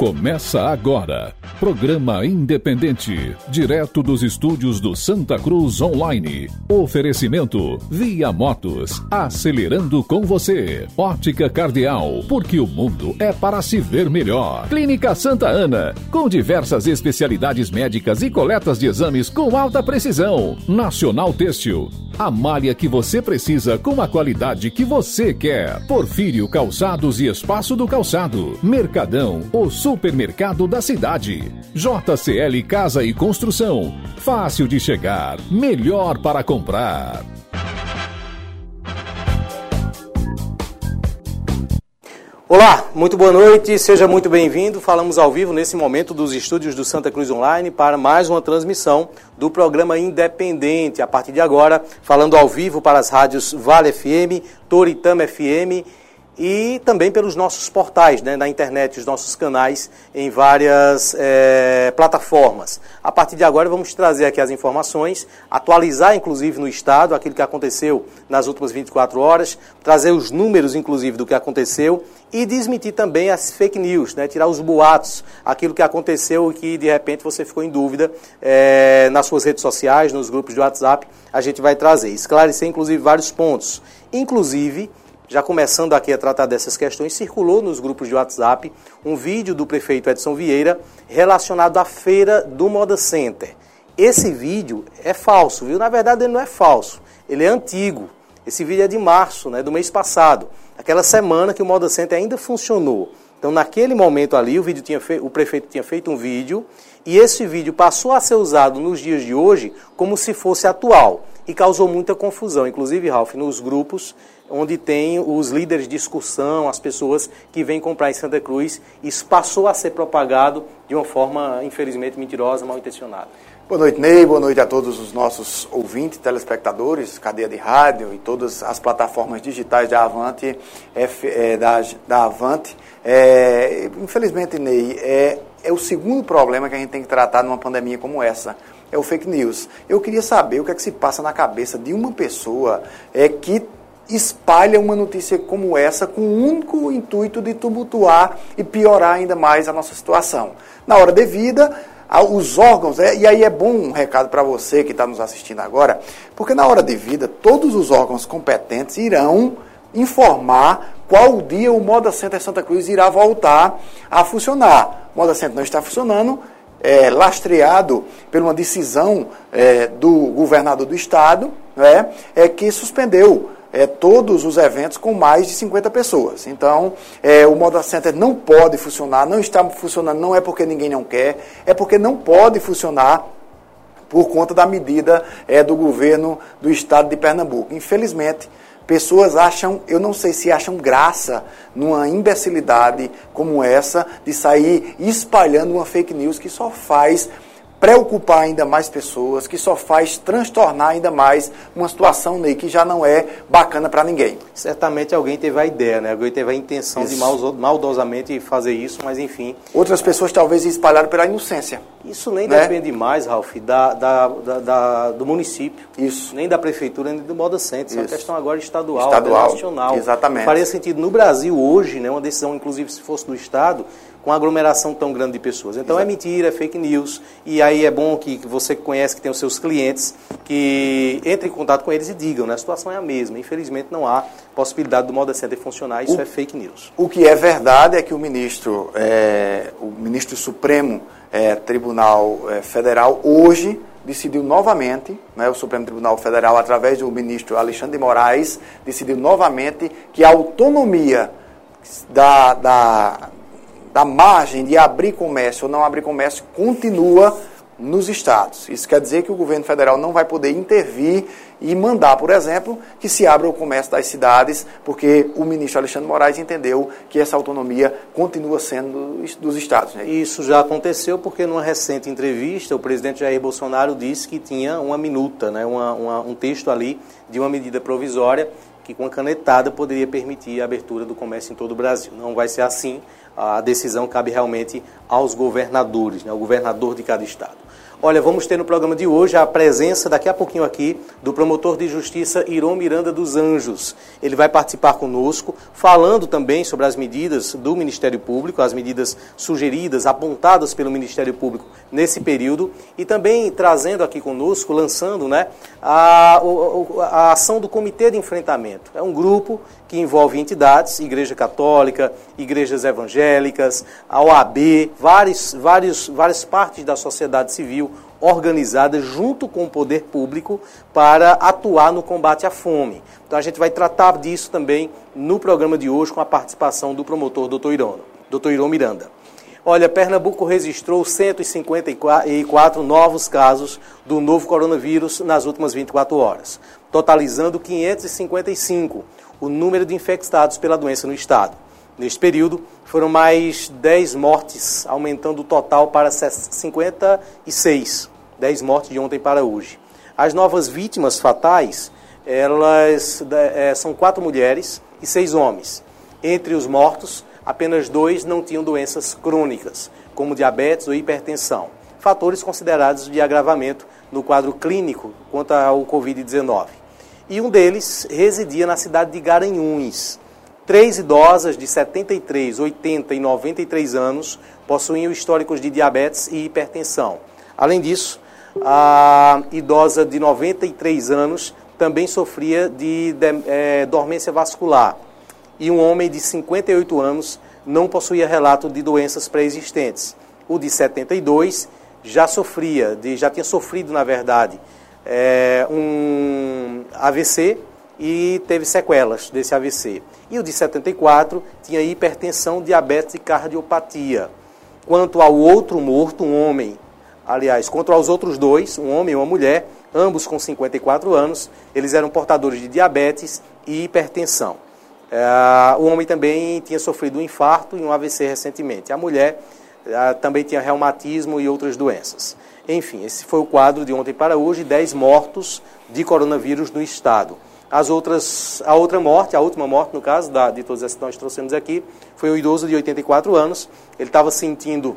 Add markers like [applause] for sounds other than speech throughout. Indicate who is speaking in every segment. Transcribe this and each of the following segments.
Speaker 1: Começa agora. Programa independente, direto dos estúdios do Santa Cruz Online. Oferecimento Via Motos, acelerando com você. Ótica Cardeal, porque o mundo é para se ver melhor. Clínica Santa Ana, com diversas especialidades médicas e coletas de exames com alta precisão. Nacional Têxtil, a malha que você precisa com a qualidade que você quer. Porfírio Calçados e Espaço do Calçado. Mercadão, o supermercado da cidade. JCL Casa e Construção. Fácil de chegar, melhor para comprar.
Speaker 2: Olá, muito boa noite, seja muito bem-vindo. Falamos ao vivo nesse momento dos estúdios do Santa Cruz Online para mais uma transmissão do programa Independente. A partir de agora, falando ao vivo para as rádios Vale FM, Toritama FM e também pelos nossos portais né, na internet, os nossos canais em várias é, plataformas. A partir de agora vamos trazer aqui as informações, atualizar inclusive no Estado aquilo que aconteceu nas últimas 24 horas, trazer os números inclusive do que aconteceu e desmentir também as fake news, né, tirar os boatos, aquilo que aconteceu e que de repente você ficou em dúvida é, nas suas redes sociais, nos grupos de WhatsApp, a gente vai trazer, esclarecer inclusive vários pontos, inclusive já começando aqui a tratar dessas questões, circulou nos grupos de WhatsApp um vídeo do prefeito Edson Vieira relacionado à feira do Moda Center. Esse vídeo é falso, viu? Na verdade, ele não é falso, ele é antigo. Esse vídeo é de março, né, do mês passado, aquela semana que o Moda Center ainda funcionou. Então, naquele momento ali, o, vídeo tinha o prefeito tinha feito um vídeo e esse vídeo passou a ser usado nos dias de hoje como se fosse atual e causou muita confusão, inclusive, Ralph, nos grupos onde tem os líderes de discussão, as pessoas que vêm comprar em Santa Cruz. Isso passou a ser propagado de uma forma, infelizmente, mentirosa, mal intencionada.
Speaker 3: Boa noite, Ney. Boa noite a todos os nossos ouvintes, telespectadores, cadeia de rádio e todas as plataformas digitais da Avante. É, da, da Avante. É, infelizmente, Ney, é, é o segundo problema que a gente tem que tratar numa pandemia como essa é o fake news. Eu queria saber o que é que se passa na cabeça de uma pessoa é, que espalha uma notícia como essa com o único intuito de tumultuar e piorar ainda mais a nossa situação. Na hora devida, os órgãos, é, e aí é bom um recado para você que está nos assistindo agora, porque na hora devida, todos os órgãos competentes irão informar qual dia o Moda Center Santa Cruz irá voltar a funcionar. O Moda Center não está funcionando, é, lastreado por uma decisão é, do governador do estado, né, é, que suspendeu é, todos os eventos com mais de 50 pessoas. Então, é, o Moda Center não pode funcionar, não está funcionando, não é porque ninguém não quer, é porque não pode funcionar por conta da medida é, do governo do estado de Pernambuco. Infelizmente, pessoas acham, eu não sei se acham graça numa imbecilidade como essa, de sair espalhando uma fake news que só faz preocupar ainda mais pessoas, que só faz transtornar ainda mais uma situação Ney, que já não é bacana para ninguém.
Speaker 2: Certamente alguém teve a ideia, né? Alguém teve a intenção isso. de maldosamente fazer isso, mas enfim.
Speaker 3: Outras pessoas talvez espalharam pela inocência.
Speaker 2: Isso nem né? depende mais, Ralf, da, da, da, do município.
Speaker 3: Isso.
Speaker 2: Nem da prefeitura, nem do Moda Centro. Isso é uma questão agora estadual,
Speaker 3: estadual
Speaker 2: nacional.
Speaker 3: Exatamente.
Speaker 2: Faria sentido no Brasil hoje, né, uma decisão, inclusive, se fosse do Estado, com aglomeração tão grande de pessoas. Então Exato. é mentira, é fake news. E aí é bom que você conhece, que tem os seus clientes, que entre em contato com eles e digam, né? A situação é a mesma. Infelizmente não há possibilidade do Moda Center funcionar, isso o, é fake news.
Speaker 3: O que é verdade é que o ministro, é, o ministro Supremo é, Tribunal é, Federal hoje decidiu novamente, né, o Supremo Tribunal Federal, através do ministro Alexandre de Moraes, decidiu novamente que a autonomia da, da, da margem de abrir comércio ou não abrir comércio continua nos estados. Isso quer dizer que o governo federal não vai poder intervir e mandar, por exemplo, que se abra o comércio das cidades, porque o ministro Alexandre Moraes entendeu que essa autonomia continua sendo dos estados. Né?
Speaker 2: Isso já aconteceu porque, numa recente entrevista, o presidente Jair Bolsonaro disse que tinha uma minuta, né, uma, uma, um texto ali de uma medida provisória que, com a canetada, poderia permitir a abertura do comércio em todo o Brasil. Não vai ser assim. A decisão cabe realmente aos governadores, né, ao governador de cada estado. Olha, vamos ter no programa de hoje a presença, daqui a pouquinho aqui, do promotor de justiça Iron Miranda dos Anjos. Ele vai participar conosco, falando também sobre as medidas do Ministério Público, as medidas sugeridas, apontadas pelo Ministério Público nesse período, e também trazendo aqui conosco, lançando né, a, a ação do Comitê de Enfrentamento. É um grupo que envolve entidades, Igreja Católica, igrejas evangélicas, a OAB, vários, vários, várias partes da sociedade civil organizadas junto com o poder público para atuar no combate à fome. Então a gente vai tratar disso também no programa de hoje com a participação do promotor Dr. Irão, Dr. Irão Miranda. Olha, Pernambuco registrou 154 novos casos do novo coronavírus nas últimas 24 horas, totalizando 555 o número de infectados pela doença no estado. Neste período, foram mais 10 mortes, aumentando o total para 56. 10 mortes de ontem para hoje. As novas vítimas fatais, elas é, são quatro mulheres e seis homens. Entre os mortos, apenas dois não tinham doenças crônicas, como diabetes ou hipertensão, fatores considerados de agravamento no quadro clínico quanto ao Covid-19 e um deles residia na cidade de Garanhuns. Três idosas de 73, 80 e 93 anos possuíam históricos de diabetes e hipertensão. Além disso, a idosa de 93 anos também sofria de, de é, dormência vascular. E um homem de 58 anos não possuía relato de doenças pré-existentes. O de 72 já sofria, de, já tinha sofrido, na verdade, é, um AVC e teve sequelas desse AVC. E o de 74 tinha hipertensão, diabetes e cardiopatia. Quanto ao outro morto, um homem, aliás, quanto aos outros dois, um homem e uma mulher, ambos com 54 anos, eles eram portadores de diabetes e hipertensão. É, o homem também tinha sofrido um infarto e um AVC recentemente. A mulher é, também tinha reumatismo e outras doenças. Enfim, esse foi o quadro de ontem para hoje, 10 mortos de coronavírus no estado. As outras, a outra morte, a última morte, no caso, da, de todas as que nós trouxemos aqui, foi um idoso de 84 anos. Ele estava sentindo,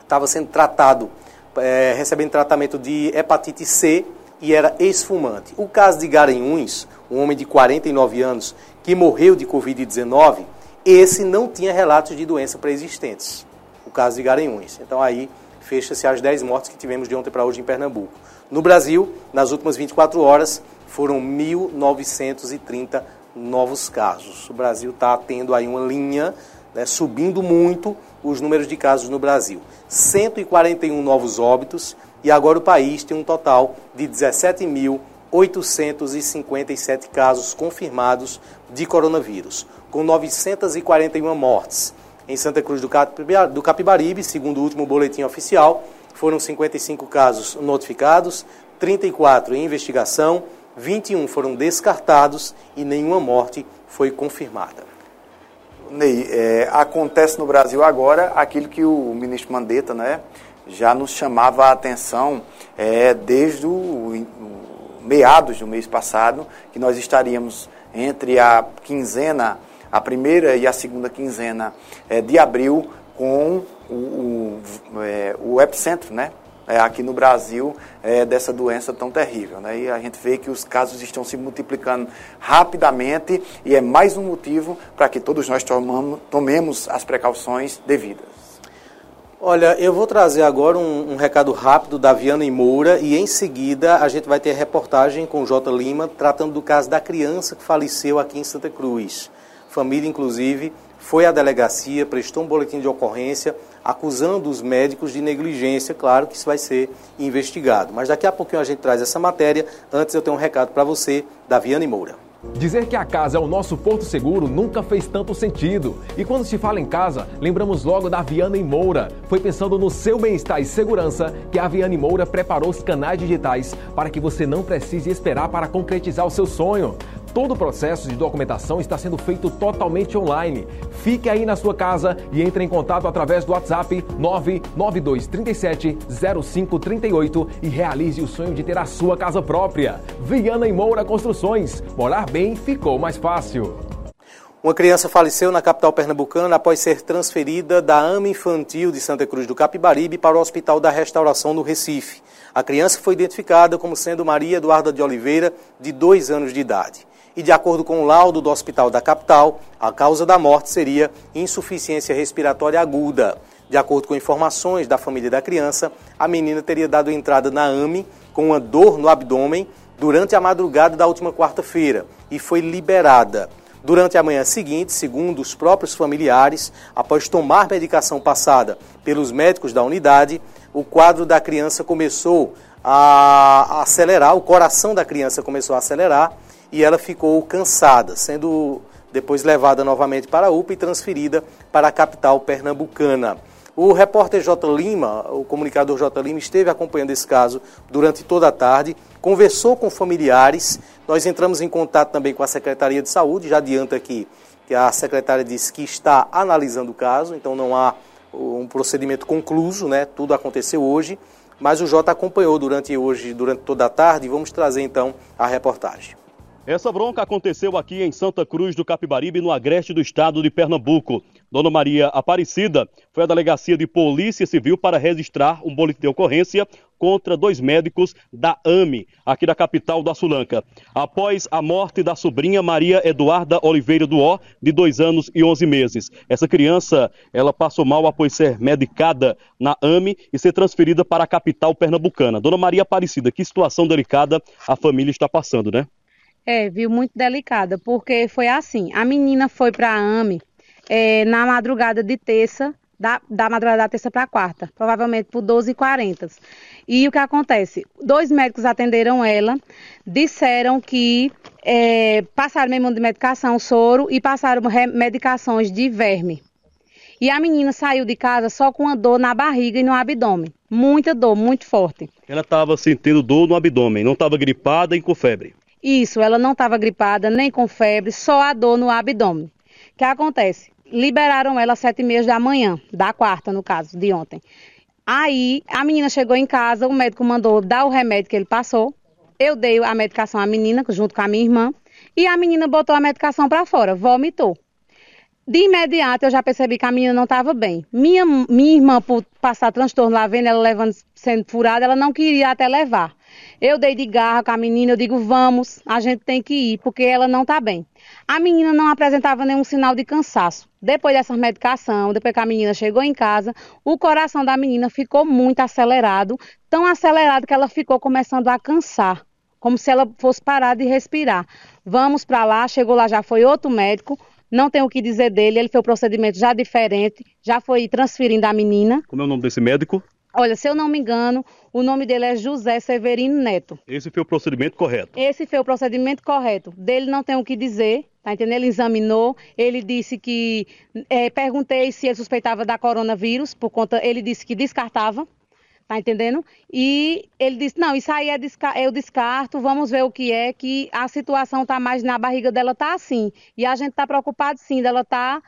Speaker 2: estava sendo tratado, é, recebendo tratamento de hepatite C e era esfumante. O caso de Garanhuns, um homem de 49 anos que morreu de Covid-19, esse não tinha relatos de doença pré-existentes. O caso de Garanhuns. Então aí fecha-se as 10 mortes que tivemos de ontem para hoje em Pernambuco. No Brasil, nas últimas 24 horas, foram 1.930 novos casos. O Brasil está tendo aí uma linha, né, subindo muito os números de casos no Brasil. 141 novos óbitos e agora o país tem um total de 17.857 casos confirmados de coronavírus, com 941 mortes. Em Santa Cruz do Capibaribe, segundo o último boletim oficial, foram 55 casos notificados, 34 em investigação, 21 foram descartados e nenhuma morte foi confirmada.
Speaker 3: Ney, é, acontece no Brasil agora aquilo que o ministro Mandetta né, já nos chamava a atenção é, desde o, o meados do mês passado, que nós estaríamos entre a quinzena a primeira e a segunda quinzena é, de abril com o, o, é, o epicentro, né? É, aqui no Brasil, é, dessa doença tão terrível. Né? E a gente vê que os casos estão se multiplicando rapidamente e é mais um motivo para que todos nós tomamos, tomemos as precauções devidas.
Speaker 2: Olha, eu vou trazer agora um, um, recado rápido da Viana e Moura e em seguida a gente vai ter reportagem com o J. Lima tratando do caso da criança que faleceu aqui em Santa Cruz família, inclusive, foi à delegacia, prestou um boletim de ocorrência, acusando os médicos de negligência. Claro que isso vai ser investigado. Mas daqui a pouquinho a gente traz essa matéria. Antes eu tenho um recado para você, da Viane Moura.
Speaker 4: Dizer que a casa é o nosso porto seguro nunca fez tanto sentido. E quando se fala em casa, lembramos logo da Viana e Moura. Foi pensando no seu bem-estar e segurança que a Viana e Moura preparou os canais digitais para que você não precise esperar para concretizar o seu sonho. Todo o processo de documentação está sendo feito totalmente online. Fique aí na sua casa e entre em contato através do WhatsApp 992 37 0538 e realize o sonho de ter a sua casa própria. Viana e Moura Construções. Morar bem ficou mais fácil.
Speaker 2: Uma criança faleceu na capital pernambucana após ser transferida da AMA Infantil de Santa Cruz do Capibaribe para o Hospital da Restauração no Recife. A criança foi identificada como sendo Maria Eduarda de Oliveira, de dois anos de idade. E de acordo com o laudo do Hospital da Capital, a causa da morte seria insuficiência respiratória aguda. De acordo com informações da família da criança, a menina teria dado entrada na AME com uma dor no abdômen durante a madrugada da última quarta-feira e foi liberada. Durante a manhã seguinte, segundo os próprios familiares, após tomar medicação passada pelos médicos da unidade, o quadro da criança começou a acelerar, o coração da criança começou a acelerar e ela ficou cansada, sendo depois levada novamente para a UPA e transferida para a capital pernambucana. O repórter J. Lima, o comunicador J. Lima, esteve acompanhando esse caso durante toda a tarde, conversou com familiares. Nós entramos em contato também com a Secretaria de Saúde. Já adianta aqui que a secretária disse que está analisando o caso, então não há um procedimento concluso, né? Tudo aconteceu hoje, mas o J acompanhou durante hoje, durante toda a tarde, e vamos trazer então a reportagem.
Speaker 5: Essa bronca aconteceu aqui em Santa Cruz do Capibaribe, no agreste do estado de Pernambuco. Dona Maria Aparecida foi à delegacia de Polícia Civil para registrar um boletim de ocorrência contra dois médicos da AME, aqui da capital da Sulanca. Após a morte da sobrinha Maria Eduarda Oliveira do Ó, de dois anos e onze meses. Essa criança, ela passou mal após ser medicada na AME e ser transferida para a capital pernambucana. Dona Maria Aparecida, que situação delicada a família está passando, né?
Speaker 6: É, viu, muito delicada, porque foi assim, a menina foi para a AME é, na madrugada de terça, da, da madrugada da terça para quarta, provavelmente por 12h40. E o que acontece? Dois médicos atenderam ela, disseram que é, passaram mesmo de medicação, soro, e passaram medicações de verme. E a menina saiu de casa só com uma dor na barriga e no abdômen. Muita dor, muito forte.
Speaker 5: Ela estava sentindo dor no abdômen, não estava gripada e com febre.
Speaker 6: Isso, ela não estava gripada, nem com febre, só a dor no abdômen. O que acontece? Liberaram ela às sete e meia da manhã, da quarta, no caso, de ontem. Aí, a menina chegou em casa, o médico mandou dar o remédio que ele passou. Eu dei a medicação à menina, junto com a minha irmã, e a menina botou a medicação para fora, vomitou. De imediato, eu já percebi que a menina não estava bem. Minha, minha irmã, por passar transtorno lá vendo ela levando, sendo furada, ela não queria até levar. Eu dei de garra com a menina, eu digo, vamos, a gente tem que ir, porque ela não está bem. A menina não apresentava nenhum sinal de cansaço. Depois dessa medicação, depois que a menina chegou em casa, o coração da menina ficou muito acelerado, tão acelerado que ela ficou começando a cansar, como se ela fosse parar de respirar. Vamos para lá, chegou lá, já foi outro médico, não tem o que dizer dele, ele fez o procedimento já diferente, já foi transferindo a menina.
Speaker 5: Como é o nome desse médico?
Speaker 6: Olha, se eu não me engano, o nome dele é José Severino Neto.
Speaker 5: Esse foi o procedimento correto?
Speaker 6: Esse foi o procedimento correto. Dele não tem o que dizer, tá entendendo? Ele examinou, ele disse que. É, perguntei se ele suspeitava da coronavírus, por conta. Ele disse que descartava, tá entendendo? E ele disse: não, isso aí é desca eu descarto, vamos ver o que é, que a situação tá mais na barriga dela, tá assim. E a gente tá preocupado sim, dela tá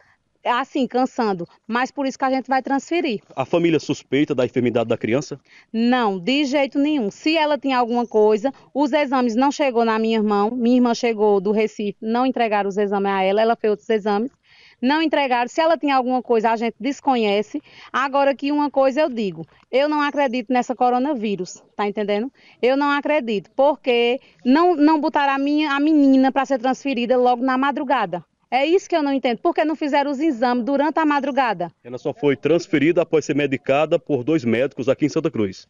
Speaker 6: assim, cansando. Mas por isso que a gente vai transferir.
Speaker 5: A família suspeita da enfermidade da criança?
Speaker 6: Não, de jeito nenhum. Se ela tinha alguma coisa, os exames não chegou na minha irmã. Minha irmã chegou do Recife, não entregaram os exames a ela, ela fez outros exames. Não entregaram. Se ela tinha alguma coisa, a gente desconhece. Agora que uma coisa eu digo, eu não acredito nessa coronavírus, tá entendendo? Eu não acredito, porque não não botaram a minha a menina para ser transferida logo na madrugada. É isso que eu não entendo. Por que não fizeram os exames durante a madrugada?
Speaker 5: Ela só foi transferida após ser medicada por dois médicos aqui em Santa Cruz.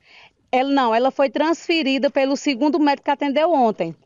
Speaker 6: Ela não, ela foi transferida pelo segundo médico que atendeu ontem.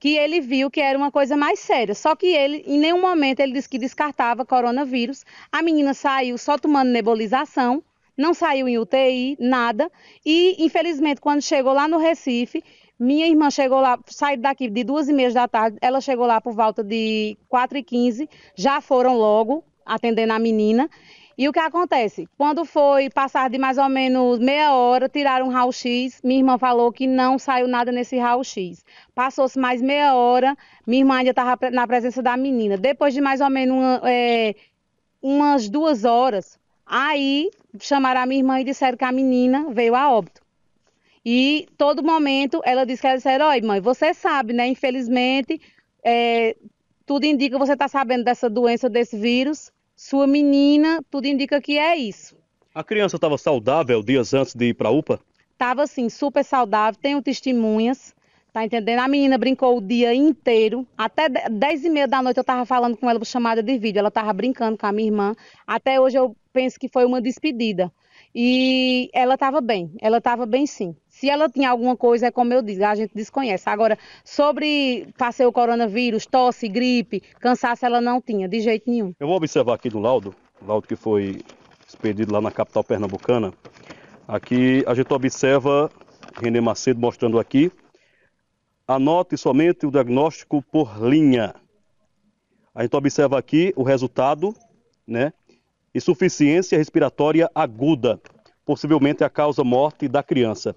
Speaker 6: Que ele viu que era uma coisa mais séria. Só que ele, em nenhum momento, ele disse que descartava coronavírus. A menina saiu só tomando nebulização, não saiu em UTI, nada. E, infelizmente, quando chegou lá no Recife, minha irmã chegou lá, saiu daqui de duas e meia da tarde, ela chegou lá por volta de quatro e quinze, já foram logo atendendo a menina. E o que acontece? Quando foi passar de mais ou menos meia hora, tiraram um raio-x. Minha irmã falou que não saiu nada nesse raio-x. Passou-se mais meia hora, minha irmã ainda estava na presença da menina. Depois de mais ou menos uma, é, umas duas horas, aí chamaram a minha irmã e disseram que a menina veio a óbito. E todo momento ela disse que ela disse, oi mãe, você sabe, né? Infelizmente, é, tudo indica você está sabendo dessa doença, desse vírus. Sua menina, tudo indica que é isso.
Speaker 5: A criança estava saudável dias antes de ir para a UPA?
Speaker 6: Estava assim, super saudável, tenho testemunhas. Tá entendendo? A menina brincou o dia inteiro. Até 10 e meia da noite eu tava falando com ela por chamada de vídeo. Ela tava brincando com a minha irmã. Até hoje eu penso que foi uma despedida. E ela tava bem. Ela tava bem sim. Se ela tinha alguma coisa, é como eu digo, a gente desconhece. Agora, sobre passei o coronavírus, tosse, gripe, cansaço, ela não tinha, de jeito nenhum.
Speaker 5: Eu vou observar aqui no laudo, laudo que foi expedido lá na capital pernambucana. Aqui a gente observa René Macedo mostrando aqui anote somente o diagnóstico por linha. A gente observa aqui o resultado, né? Insuficiência respiratória aguda, possivelmente a causa morte da criança.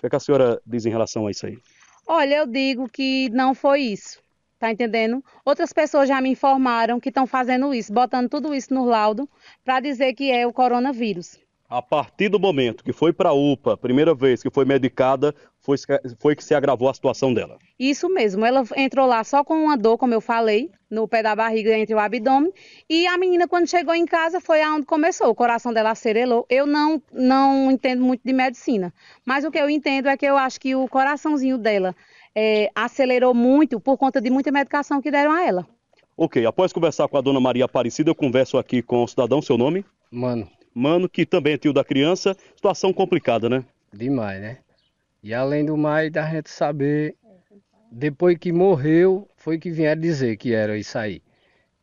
Speaker 5: O que, é que a senhora diz em relação a isso aí?
Speaker 6: Olha, eu digo que não foi isso. Tá entendendo? Outras pessoas já me informaram que estão fazendo isso, botando tudo isso no laudo para dizer que é o coronavírus.
Speaker 5: A partir do momento que foi para a UPA, primeira vez que foi medicada, foi, foi que se agravou a situação dela.
Speaker 6: Isso mesmo, ela entrou lá só com uma dor, como eu falei, no pé da barriga entre o abdômen, e a menina quando chegou em casa foi aonde começou, o coração dela acelerou. Eu não não entendo muito de medicina, mas o que eu entendo é que eu acho que o coraçãozinho dela é, acelerou muito por conta de muita medicação que deram a ela.
Speaker 5: Ok, após conversar com a dona Maria Aparecida, eu converso aqui com o cidadão, seu nome?
Speaker 7: Mano.
Speaker 5: Mano, que também é tio da criança. Situação complicada, né?
Speaker 7: Demais, né? E além do mais, da gente saber, depois que morreu, foi que vieram dizer que era isso aí.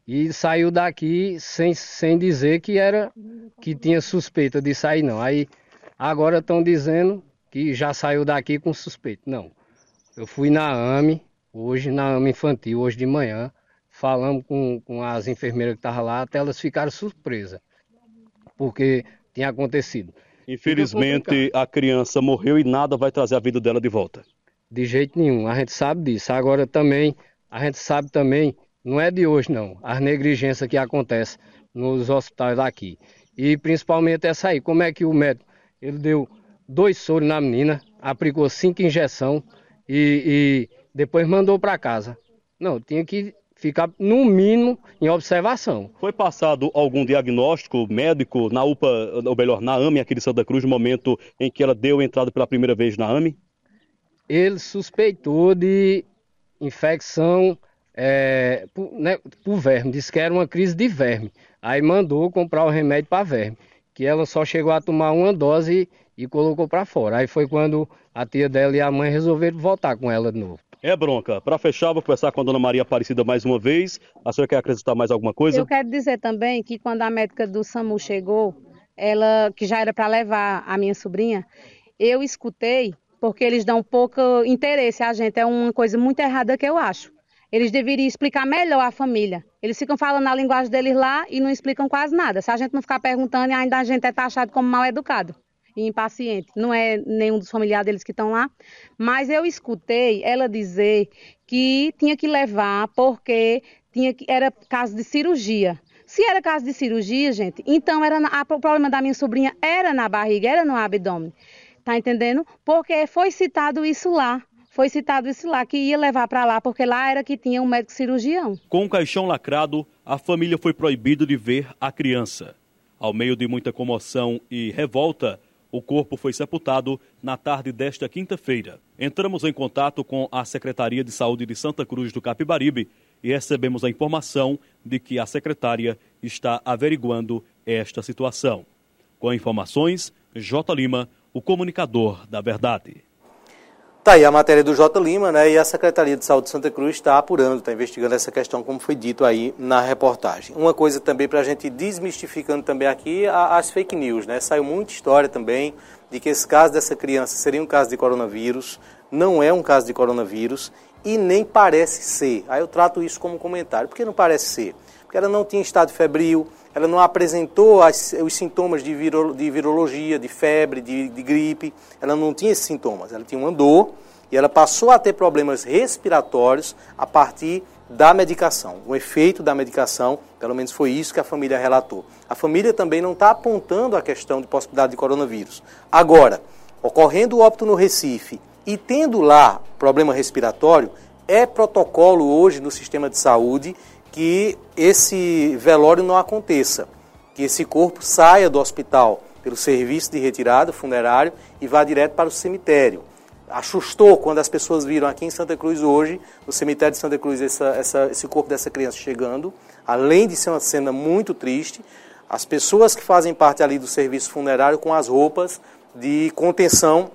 Speaker 7: E saiu daqui sem, sem dizer que era que tinha suspeita de sair, não. Aí agora estão dizendo que já saiu daqui com suspeita. Não. Eu fui na AME, hoje, na AME infantil, hoje de manhã, falamos com, com as enfermeiras que estavam lá, até elas ficaram surpresas porque tinha acontecido.
Speaker 5: Infelizmente, a criança morreu e nada vai trazer a vida dela de volta.
Speaker 7: De jeito nenhum, a gente sabe disso. Agora também, a gente sabe também, não é de hoje não, as negligências que acontecem nos hospitais daqui. E principalmente essa aí, como é que o médico, ele deu dois soros na menina, aplicou cinco injeções e, e depois mandou para casa. Não, tinha que ficar, no mínimo, em observação.
Speaker 5: Foi passado algum diagnóstico médico na UPA, ou melhor, na AME aqui de Santa Cruz, no momento em que ela deu entrada pela primeira vez na AME?
Speaker 7: Ele suspeitou de infecção é, por, né, por verme, disse que era uma crise de verme. Aí mandou comprar o remédio para verme, que ela só chegou a tomar uma dose e, e colocou para fora. Aí foi quando a tia dela e a mãe resolveram voltar com ela de novo.
Speaker 5: É bronca. Para fechar, vou conversar com a dona Maria Aparecida mais uma vez. A senhora quer acrescentar mais alguma coisa?
Speaker 6: Eu quero dizer também que quando a médica do SAMU chegou, ela que já era para levar a minha sobrinha, eu escutei, porque eles dão pouco interesse a gente. É uma coisa muito errada que eu acho. Eles deveriam explicar melhor à família. Eles ficam falando a linguagem deles lá e não explicam quase nada. Se a gente não ficar perguntando, ainda a gente é taxado como mal educado e impaciente. Não é nenhum dos familiares deles que estão lá, mas eu escutei ela dizer que tinha que levar porque tinha que, era caso de cirurgia. Se era caso de cirurgia, gente, então era na, a, o problema da minha sobrinha era na barriga, era no abdômen. Tá entendendo? Porque foi citado isso lá. Foi citado isso lá, que ia levar para lá, porque lá era que tinha um médico cirurgião.
Speaker 5: Com o caixão lacrado, a família foi proibido de ver a criança. Ao meio de muita comoção e revolta, o corpo foi sepultado na tarde desta quinta-feira. Entramos em contato com a Secretaria de Saúde de Santa Cruz do Capibaribe e recebemos a informação de que a secretária está averiguando esta situação. Com informações, J. Lima, o comunicador da verdade.
Speaker 2: Tá aí a matéria do J. Lima, né? E a Secretaria de Saúde de Santa Cruz está apurando, está investigando essa questão, como foi dito aí na reportagem. Uma coisa também para a gente desmistificando também aqui as fake news, né? Saiu muita história também de que esse caso dessa criança seria um caso de coronavírus, não é um caso de coronavírus e nem parece ser. Aí eu trato isso como comentário. Por que não parece ser? Porque ela não tinha estado febril, ela não apresentou as, os sintomas de, viro, de, virologia, de febre, de, de, gripe, ela não tinha esses sintomas. Ela tinha uma dor e ela passou a ter problemas respiratórios a partir da medicação. O efeito da medicação, pelo menos foi isso que a família relatou. A família também não está apontando a questão de possibilidade de coronavírus. Agora, ocorrendo o óbito no Recife e tendo lá problema respiratório, É protocolo hoje no sistema de saúde que esse velório não aconteça, que esse corpo saia do hospital pelo serviço de retirada funerário e vá direto para o cemitério. Assustou quando as pessoas viram aqui em Santa Cruz hoje, no cemitério de Santa Cruz, essa, essa, esse corpo dessa criança chegando. Além de ser uma cena muito triste, as pessoas que fazem parte ali do serviço funerário com as roupas de contenção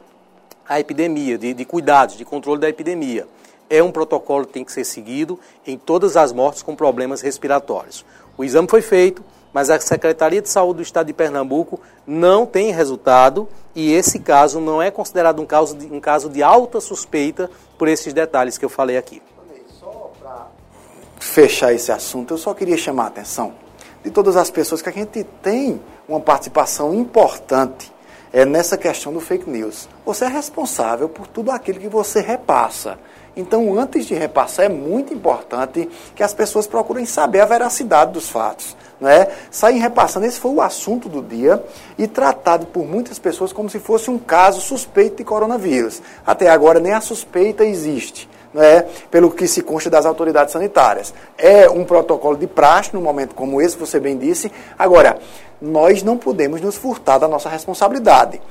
Speaker 2: à epidemia, de, de cuidados, de controle da epidemia. É um protocolo que tem que ser seguido em todas as mortes com problemas respiratórios. O exame foi feito, mas a Secretaria de Saúde do Estado de Pernambuco não tem resultado e esse caso não é considerado um caso de, um caso de alta suspeita por esses detalhes que eu falei aqui.
Speaker 3: Só para fechar esse assunto, eu só queria chamar a atenção de todas as pessoas que a gente tem uma participação importante é, nessa questão do fake news. Você é responsável por tudo aquilo que você repassa. Então, antes de repassar, é muito importante que as pessoas procurem saber a veracidade dos fatos. Né? Sair repassando, esse foi o assunto do dia e tratado por muitas pessoas como se fosse um caso suspeito de coronavírus. Até agora, nem a suspeita existe. Né, pelo que se consta das autoridades sanitárias. É um protocolo de praxe num momento como esse, você bem disse. Agora, nós não podemos nos furtar da nossa responsabilidade.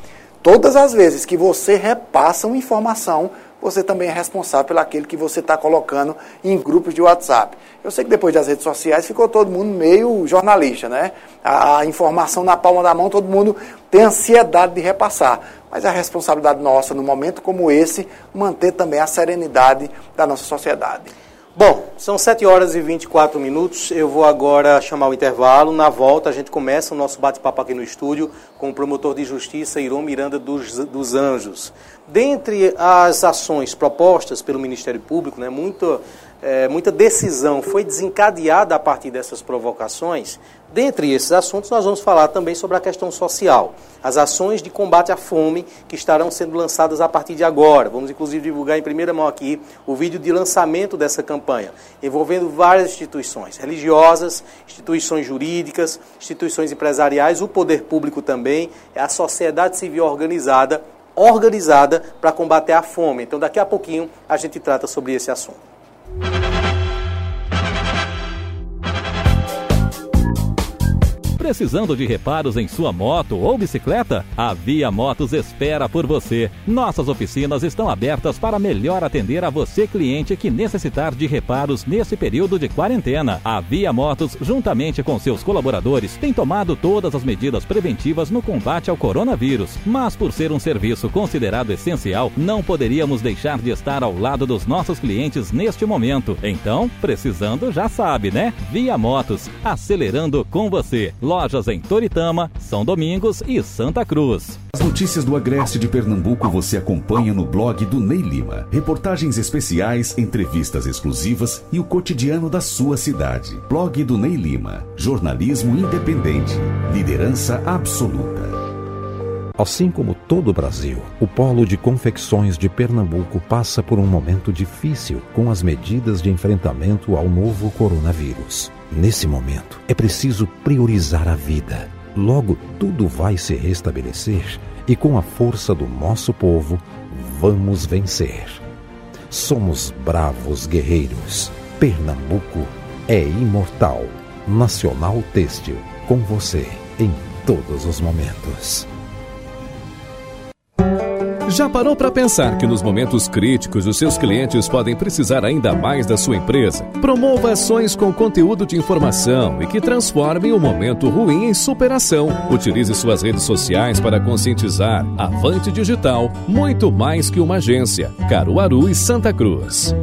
Speaker 3: Todas as vezes que você repassa uma informação, você também é responsável pelo aquele que você está colocando em grupos de WhatsApp. Eu sei que depois das redes sociais ficou todo mundo meio jornalista, né? A, informação na palma da mão, todo mundo tem ansiedade de repassar. Mas é a responsabilidade nossa, num momento como esse, manter também a serenidade da nossa sociedade.
Speaker 2: Bom, são 7 horas e 24 minutos. Eu vou agora chamar o intervalo. Na volta, a gente começa o nosso bate-papo aqui no estúdio com o promotor de justiça Iron Miranda dos, dos Anjos. Dentre as ações propostas pelo Ministério Público, né, muito, é, muita decisão foi desencadeada a partir dessas provocações. Dentre esses assuntos, nós vamos falar também sobre a questão social, as ações de combate à fome que estarão sendo lançadas a partir de agora. Vamos, inclusive, divulgar em primeira mão aqui o vídeo de lançamento dessa campanha, envolvendo várias instituições religiosas, instituições jurídicas, instituições empresariais, o poder público também, a sociedade civil organizada, organizada para combater a fome. Então, daqui a pouquinho, a gente trata sobre esse assunto.
Speaker 1: Precisando de reparos em sua moto ou bicicleta? A Via Motos espera por você. Nossas oficinas estão abertas para melhor atender a você, cliente, que necessitar de reparos nesse período de quarentena. A Via Motos, juntamente com seus colaboradores, tem tomado todas as medidas preventivas no combate ao coronavírus. Mas por ser um serviço considerado essencial, não poderíamos deixar de estar ao lado dos nossos clientes neste momento. Então, precisando, já sabe, né? Via Motos, acelerando com você. Lojas em Toritama, São Domingos e Santa Cruz.
Speaker 8: As notícias do Agreste de Pernambuco você acompanha no blog do Ney Lima. Reportagens especiais, entrevistas exclusivas e o cotidiano da sua cidade. Blog do Ney Lima. Jornalismo independente. Liderança absoluta.
Speaker 9: Assim como todo o Brasil, o polo de confecções de Pernambuco passa por um momento difícil com as medidas de enfrentamento ao novo coronavírus. Nesse momento, é preciso priorizar a vida. Logo, tudo vai se restabelecer e, com a força do nosso povo, vamos vencer. Somos bravos guerreiros. Pernambuco é imortal. Nacional Têxtil, com você em todos os momentos.
Speaker 1: Já parou para pensar que nos momentos críticos os seus clientes podem precisar ainda mais da sua empresa? Promova ações com conteúdo de informação e que transformem o momento ruim em superação. Utilize suas redes sociais para conscientizar. Avante Digital, muito mais que uma agência. Caruaru e Santa Cruz.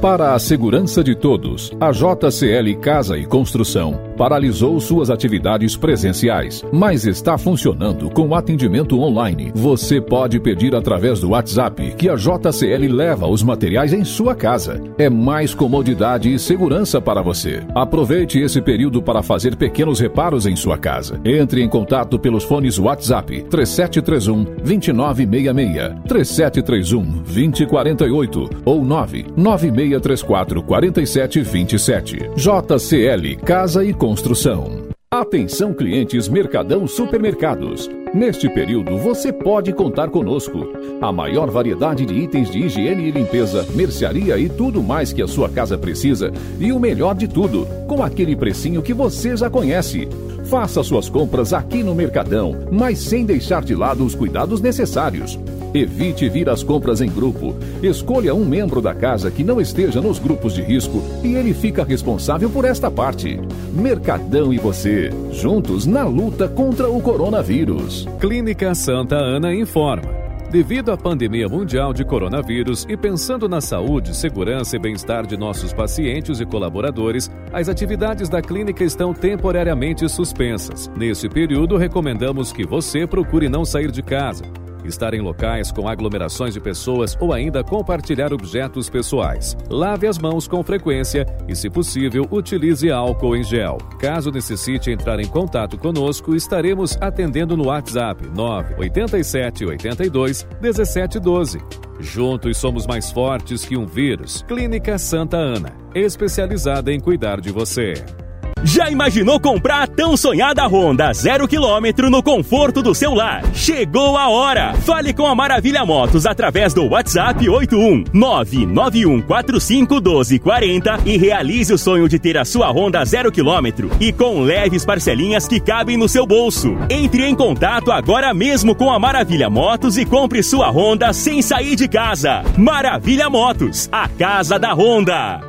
Speaker 1: Para a segurança de todos, a JCL Casa e Construção paralisou suas atividades presenciais, mas está funcionando com atendimento online. Você pode pedir através do WhatsApp que a JCL leva os materiais em sua casa. É mais comodidade e segurança para você. Aproveite esse período para fazer pequenos reparos em sua casa. Entre em contato pelos fones WhatsApp 3731 2966, 3731 2048 ou 996 3634 4727. JCL Casa e Construção. Atenção clientes Mercadão Supermercados. Neste período você pode contar conosco. A maior variedade de itens de higiene e limpeza, mercearia e tudo mais que a sua casa precisa. E o melhor de tudo, com aquele precinho que você já conhece. Faça suas compras aqui no Mercadão, mas sem deixar de lado os cuidados necessários. Evite vir às compras em grupo. Escolha um membro da casa que não esteja nos grupos de risco e ele fica responsável por esta parte. Mercadão e você, juntos na luta contra o coronavírus.
Speaker 10: Clínica Santa Ana informa. Devido à pandemia mundial de coronavírus e pensando na saúde, segurança e bem-estar de nossos pacientes e colaboradores, as atividades da clínica estão temporariamente suspensas. Nesse período, recomendamos que você procure não sair de casa estar em locais com aglomerações de pessoas ou ainda compartilhar objetos pessoais. Lave as mãos com frequência e, se possível, utilize álcool em gel. Caso necessite entrar em contato conosco, estaremos atendendo no WhatsApp 987 82 1712. Juntos somos mais fortes que um vírus. Clínica Santa Ana, especializada em cuidar de você.
Speaker 11: Já imaginou comprar a tão sonhada Honda zero quilômetro no conforto do seu lar? Chegou a hora! Fale com a Maravilha Motos através do WhatsApp 81 991451240 e realize o sonho de ter a sua Honda zero quilômetro e com leves parcelinhas que cabem no seu bolso. Entre em contato agora mesmo com a Maravilha Motos e compre sua Honda sem sair de casa. Maravilha Motos, a casa da Honda.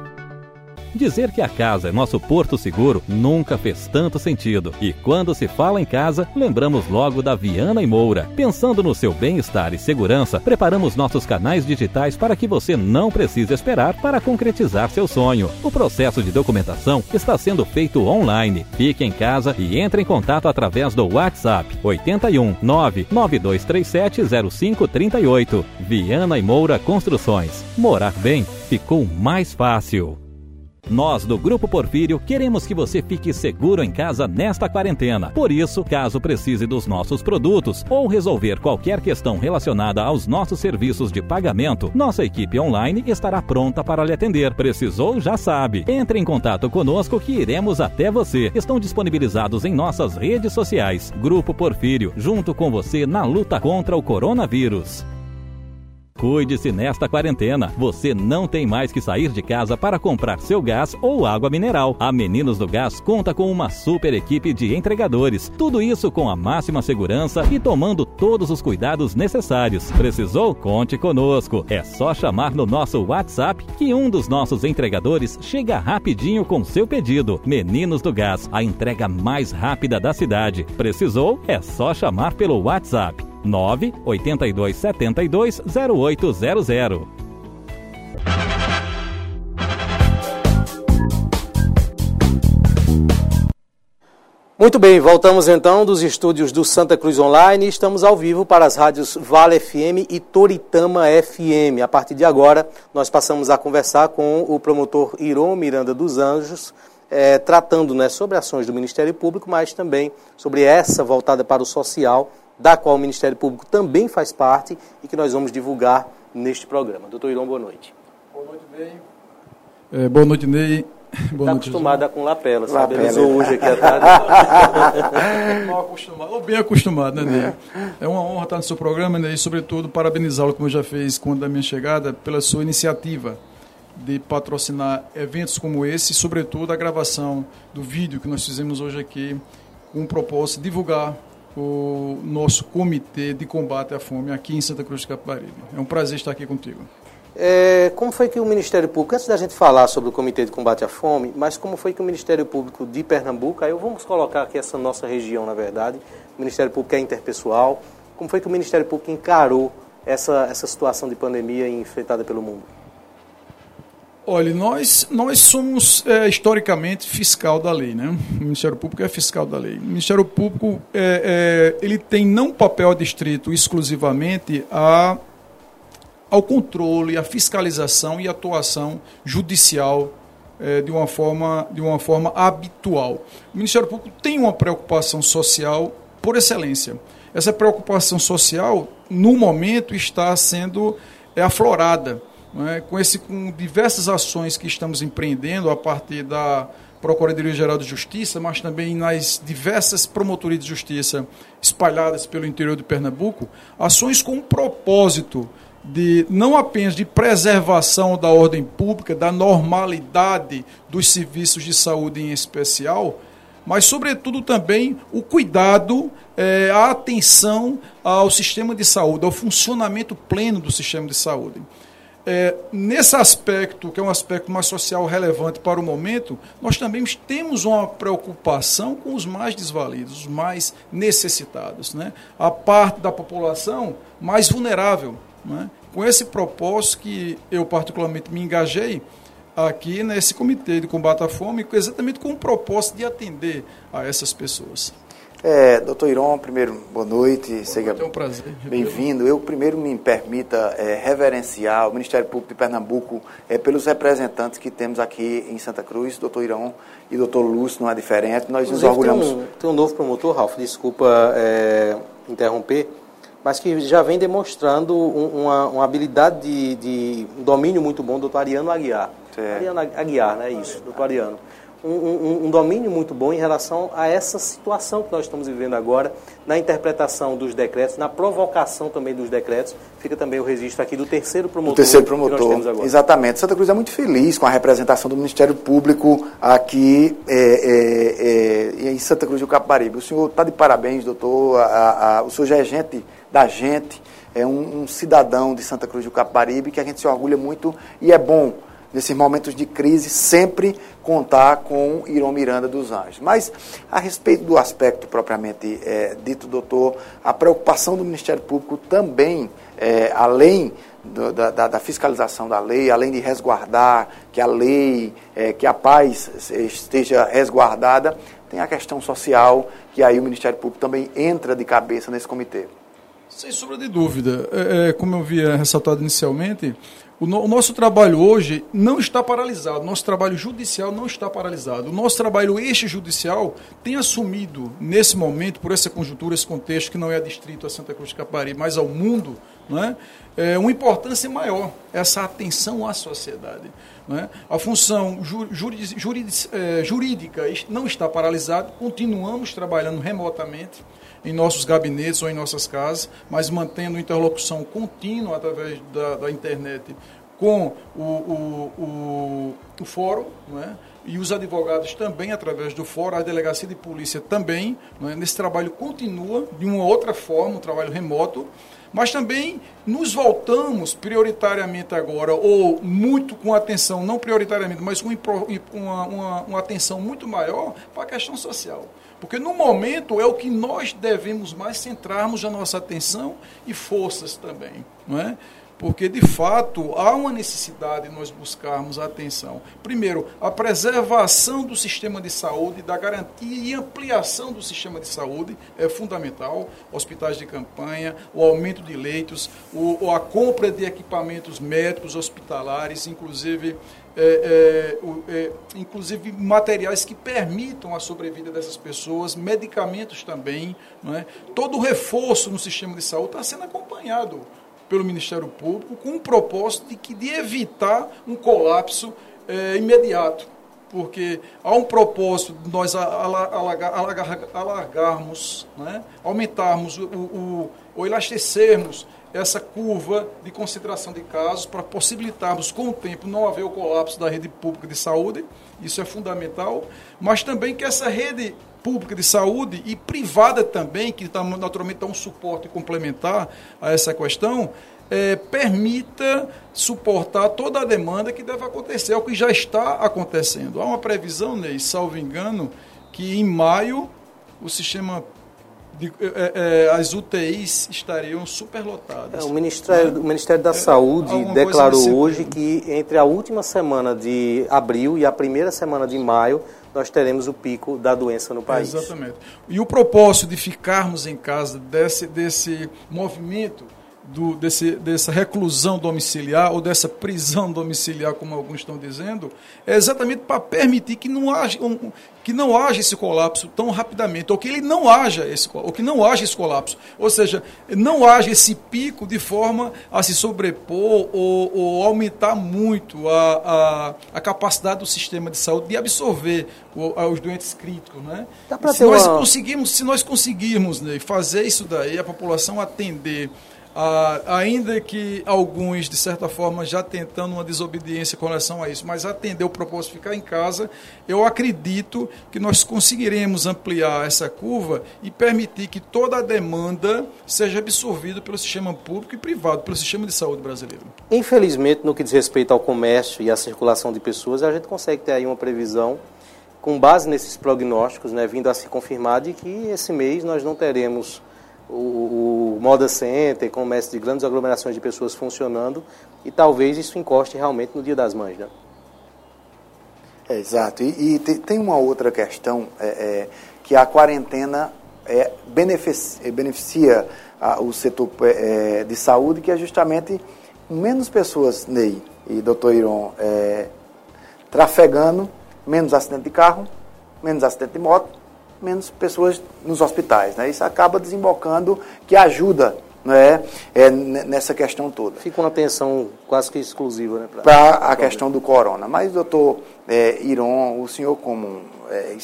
Speaker 12: Dizer que a casa é nosso porto seguro nunca fez tanto sentido. E quando se fala em casa, lembramos logo da Viana e Moura. Pensando no seu bem-estar e segurança, preparamos nossos canais digitais para que você não precise esperar para concretizar seu sonho. O processo de documentação está sendo feito online. Fique em casa e entre em contato através do WhatsApp 81 99237 0538. Viana e Moura Construções. Morar bem ficou mais fácil. Nós do Grupo Porfírio queremos que você fique seguro em casa nesta quarentena. Por isso, caso precise dos nossos produtos ou resolver qualquer questão relacionada aos nossos serviços de pagamento, nossa equipe online estará pronta para lhe atender. Precisou? Já sabe. Entre em contato conosco que iremos até você. Estão disponibilizados em nossas redes sociais. Grupo Porfírio, junto com você na luta contra o coronavírus. Cuide-se nesta quarentena. Você não tem mais que sair de casa para comprar seu gás ou água mineral. A Meninos do Gás conta com uma super equipe de entregadores. Tudo isso com a máxima segurança e tomando todos os cuidados necessários. Precisou? Conte conosco. É só chamar no nosso WhatsApp que um dos nossos entregadores chega rapidinho com seu pedido. Meninos do Gás, a entrega mais rápida da cidade. Precisou? É só chamar pelo WhatsApp 9 82 72 0800.
Speaker 2: Muito bem, voltamos então dos estúdios do Santa Cruz Online estamos ao vivo para as rádios Vale FM e Toritama FM. A partir de agora, nós passamos a conversar com o promotor Iron Miranda dos Anjos, é, tratando né, sobre ações do Ministério Público, mas também sobre essa voltada para o social da qual o Ministério Público também faz parte e que nós vamos divulgar neste programa. Doutor Irão, boa noite.
Speaker 13: Boa noite, Ney. É, boa noite, Ney.
Speaker 2: Está acostumada com lapela, sabe? Lapela. Ele hoje aqui atrás. [laughs]
Speaker 13: Mal acostumado, ou bem acostumado, né, Ney? É uma honra estar no seu programa, Ney, e, sobretudo, parabenizá-lo, como eu já fiz quando da minha chegada, pela sua iniciativa de patrocinar eventos como esse, e, sobretudo, a gravação do vídeo que nós fizemos hoje aqui, com o propósito de divulgar o nosso comitê de combate à fome aqui em Santa Cruz de Capibaribe. É um prazer estar aqui contigo.
Speaker 2: É, como foi que o Ministério Público, antes da gente falar sobre o Comitê de Combate à Fome, mas como foi que o Ministério Público de Pernambuco, aí vamos colocar aqui essa nossa região, na verdade, o Ministério Público é interpessoal, como foi que o Ministério Público encarou essa, essa situação de pandemia enfrentada pelo mundo?
Speaker 13: Olha, nós, nós somos é, historicamente fiscal da lei, né? O Ministério Público é fiscal da lei. O Ministério Público é, é, ele tem não papel distrito exclusivamente a, ao controle, a fiscalização e atuação judicial é, de, uma forma, de uma forma habitual. O Ministério Público tem uma preocupação social por excelência. Essa preocupação social, no momento, está sendo é, aflorada é? com, esse, com diversas ações que estamos empreendendo a partir da Procuradoria-Geral de Justiça, mas também nas diversas promotorias de justiça espalhadas pelo interior de Pernambuco, ações com um propósito de não apenas de preservação da ordem pública, da normalidade dos serviços de saúde em especial, mas sobretudo também o cuidado, é, a atenção ao sistema de saúde, ao funcionamento pleno do sistema de saúde. É, nesse aspecto, que é um aspecto mais social relevante para o momento, nós também temos uma preocupação com os mais desvalidos, os mais necessitados, né? a parte da população mais vulnerável. Né? Com esse propósito que eu particularmente me engajei aqui nesse comitê de combate à fome, exatamente com o propósito de atender a essas pessoas.
Speaker 3: É, doutor Iron, primeiro, boa noite.
Speaker 13: Boa Seja noite, é um prazer.
Speaker 3: Bem-vindo. Eu primeiro me permita é, reverenciar o Ministério Público de Pernambuco é, pelos representantes que temos aqui em Santa Cruz, doutor Irão e doutor Lúcio, não é diferente. Nós Inclusive, nos orgulhamos.
Speaker 2: Tem um, tem um novo promotor, Ralf, desculpa é, interromper, mas que já vem demonstrando um, uma, uma, habilidade de, de um domínio muito bom, doutor Ariano Aguiar. Certo. Ariano Aguiar, né? Isso, doutor Ariano um, um, um, domínio muito bom em relação a essa situação que nós estamos vivendo agora, na interpretação dos decretos, na provocação também dos decretos. Fica também o registro aqui do terceiro promotor.
Speaker 3: O terceiro promotor, exatamente. Santa Cruz é muito feliz com a representação do Ministério Público aqui é, é, é, em Santa Cruz do Capibaribe. O senhor está de parabéns, doutor. A, a, o senhor já é gente da gente, é um, um cidadão de Santa Cruz do Capibaribe que a gente se orgulha muito e é bom nesses momentos de crise, sempre contar com Irão Miranda dos Anjos. Mas, a respeito do aspecto propriamente é, dito, doutor, a preocupação do Ministério Público também, é, além do, da, da, fiscalização da lei, além de resguardar que a lei, é, que a paz esteja resguardada, tem a questão social, que aí o Ministério Público também entra de cabeça nesse comitê.
Speaker 13: Sem sombra de dúvida. É, é como eu havia ressaltado inicialmente, o, no, o, nosso trabalho hoje não está paralisado, nosso trabalho judicial não está paralisado. O nosso trabalho extrajudicial tem assumido, nesse momento, por essa conjuntura, esse contexto, que não é adstrito a Santa Cruz de Capari, mas ao mundo, né, é, uma importância maior, essa atenção à sociedade. Né? A função é, jurídica não está paralisada, continuamos trabalhando remotamente em nossos gabinetes ou em nossas casas, mas mantendo interlocução contínua através da, da internet com o, o, o, o fórum, é? e os advogados também através do fórum, a delegacia de polícia também, é? nesse trabalho continua de uma outra forma, um trabalho remoto, mas também nos voltamos prioritariamente agora, ou muito com atenção, não prioritariamente, mas com uma, uma, uma atenção muito maior para a questão social. Porque no momento é o que nós devemos mais centrarmos a nossa atenção e forças também, não é? Porque, de fato, há uma necessidade de nós buscarmos a atenção. Primeiro, a preservação do sistema de saúde, da garantia e ampliação do sistema de saúde é fundamental. Hospitais de campanha, o aumento de leitos, o, a compra de equipamentos médicos hospitalares, inclusive é, é, é, inclusive materiais que permitam a sobrevida dessas pessoas, medicamentos também. É? Todo o reforço no sistema de saúde está sendo acompanhado pelo Ministério Público com o propósito de, que, de evitar um colapso é, imediato. Porque há um propósito de nós alargar, alargar, alargarmos, né? aumentarmos o, o, ou elastecermos essa curva de concentração de casos para possibilitarmos, com o tempo, não haver o colapso da rede pública de saúde, isso é fundamental, mas também que essa rede pública de saúde e privada também, que tá, naturalmente dá um suporte complementar a essa questão, é, permita suportar toda a demanda que deve acontecer, é o que já está acontecendo. Há uma previsão, Ney, salvo engano, que em maio o sistema de, é, é, as UTIs estariam superlotadas.
Speaker 2: É, o, Ministério, né? o Ministério da é, Saúde declarou hoje que entre a última semana de abril e a primeira semana de maio nós teremos o pico da doença no país.
Speaker 13: Exatamente. E o propósito de ficarmos em casa desse, desse movimento do, desse, dessa reclusão domiciliar ou dessa prisão domiciliar, como alguns estão dizendo, é exatamente para permitir que não haja um, que não haja esse colapso tão rapidamente, ou que ele não haja esse, ou que não haja esse colapso, ou seja, não haja esse pico de forma a se sobrepor ou, ou aumentar muito a, a, a, capacidade do sistema de saúde de absorver o, os doentes críticos, né? Se nós uma... conseguirmos, se nós conseguirmos né, fazer isso daí, a população atender ah, ainda que alguns, de certa forma, já tentando uma desobediência com relação a isso, mas atender o propósito de ficar em casa, eu acredito que nós conseguiremos ampliar essa curva e permitir que toda a demanda seja absorvida pelo sistema público e privado, pelo sistema de saúde brasileiro.
Speaker 2: Infelizmente, no que diz respeito ao comércio e à circulação de pessoas, a gente consegue ter aí uma previsão com base nesses prognósticos, né, vindo a se confirmar de que esse mês nós não teremos o, o Moda Center, comércio de grandes aglomerações de pessoas funcionando, e talvez isso encoste realmente no Dia das Mães. Né?
Speaker 3: É, exato. E, e, tem uma outra questão, é, é, que a quarentena é, beneficia, beneficia a, o setor é, de saúde, que é justamente menos pessoas, Ney e doutor Iron, é, trafegando, menos acidente de carro, menos acidente de moto, menos pessoas nos hospitais. Né? Isso acaba desembocando, que ajuda né, é, nessa questão toda.
Speaker 2: Fica uma atenção quase que exclusiva né,
Speaker 3: para a questão do corona. Mas, doutor é, Iron, o senhor como é,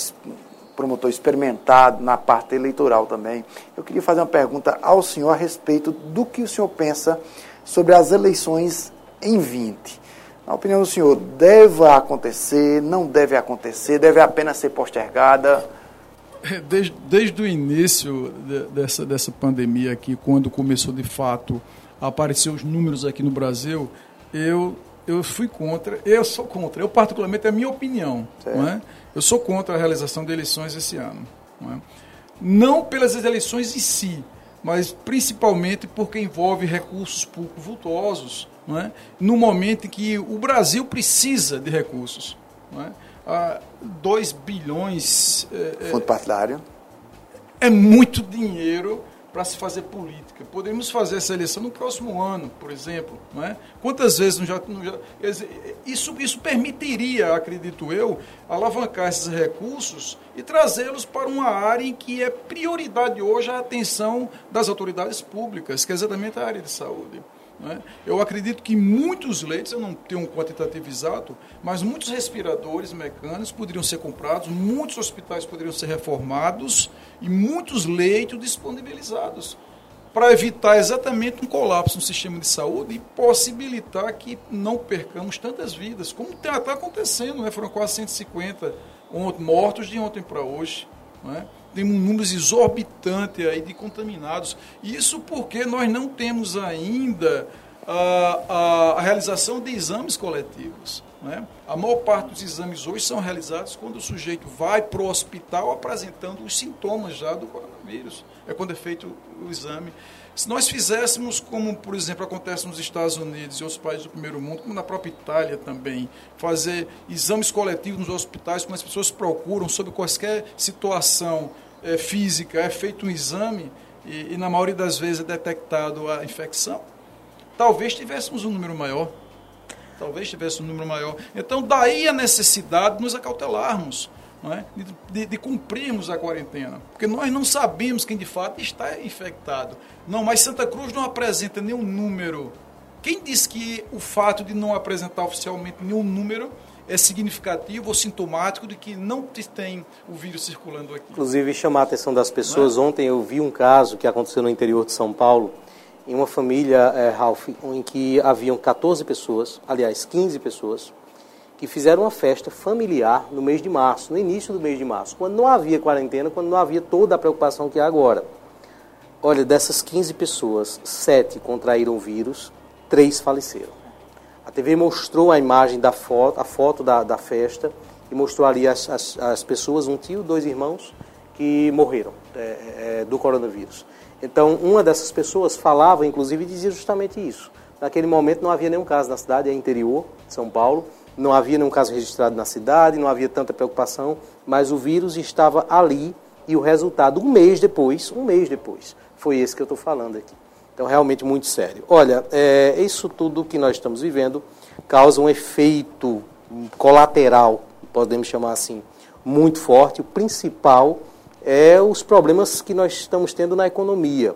Speaker 3: promotor experimentado na parte eleitoral também, eu queria fazer uma pergunta ao senhor a respeito do que o senhor pensa sobre as eleições em 20. Na opinião do senhor, deve acontecer, não deve acontecer, deve apenas ser postergada?
Speaker 13: Desde, desde o início de, dessa, dessa pandemia aqui, quando começou de fato a aparecer os números aqui no Brasil, eu, eu fui contra, eu sou contra, eu particularmente, é a minha opinião, é? eu sou contra a realização de eleições esse ano. Não, é? não pelas eleições em si, mas principalmente porque envolve recursos públicos vultosos, não é? no momento em que o Brasil precisa de recursos. Não é? 2 bilhões.
Speaker 3: É, é, Fundo partidário.
Speaker 13: É muito dinheiro para se fazer política. Podemos fazer essa eleição no próximo ano, por exemplo. Não é? Quantas vezes não já. Não já isso, isso permitiria, acredito eu, alavancar esses recursos e trazê-los para uma área em que é prioridade hoje a atenção das autoridades públicas, que é exatamente a área de saúde. Né? Eu acredito que muitos leitos, eu não tenho um quantitativo exato, mas muitos respiradores mecânicos poderiam ser comprados, muitos hospitais poderiam ser reformados e muitos leitos disponibilizados para evitar exatamente um colapso no sistema de saúde e possibilitar que não percamos tantas vidas, como está acontecendo, né? foram quase 150 mortos de ontem para hoje. Né? Tem um número exorbitante aí de contaminados. Isso porque nós não temos ainda a, a, a realização de exames coletivos. Né? A maior parte dos exames hoje são realizados quando o sujeito vai para o hospital apresentando os sintomas já do coronavírus. É quando é feito o exame. Se nós fizéssemos como, por exemplo, acontece nos Estados Unidos e outros países do primeiro mundo, como na própria Itália também, fazer exames coletivos nos hospitais, quando as pessoas procuram sobre qualquer situação é, física, é feito um exame e, e, na maioria das vezes é detectado a infecção, talvez tivéssemos um número maior. Talvez tivéssemos um número maior. Então, daí a necessidade de nos acautelarmos, é? de, de, de, cumprirmos a quarentena. Porque nós não sabemos quem de fato está infectado. Não, mas Santa Cruz não apresenta nenhum número. Quem diz que o fato de não apresentar oficialmente nenhum número é significativo ou sintomático de que não tem o vírus circulando aqui.
Speaker 2: Inclusive, chamar a atenção das pessoas, é? ontem eu vi um caso que aconteceu no interior de São Paulo, em uma família, é, Ralph, em que haviam 14 pessoas, aliás, 15 pessoas, que fizeram uma festa familiar no mês de março, no início do mês de março, quando não havia quarentena, quando não havia toda a preocupação que há agora. Olha, dessas 15 pessoas, 7 contraíram o vírus, 3 faleceram. A TV mostrou a imagem da foto, a foto da, da festa, e mostrou ali as, as, as pessoas, um tio, dois irmãos, que morreram é, é, do coronavírus. Então, uma dessas pessoas falava, inclusive, e dizia justamente isso. Naquele momento não havia nenhum caso na cidade, é interior de São Paulo, não havia nenhum caso registrado na cidade, não havia tanta preocupação, mas o vírus estava ali e o resultado, um mês depois, um mês depois, foi esse que eu estou falando aqui. Então, realmente muito sério. Olha, é, isso tudo que nós estamos vivendo causa um efeito colateral, podemos chamar assim, muito forte. O principal é os problemas que nós estamos tendo na economia.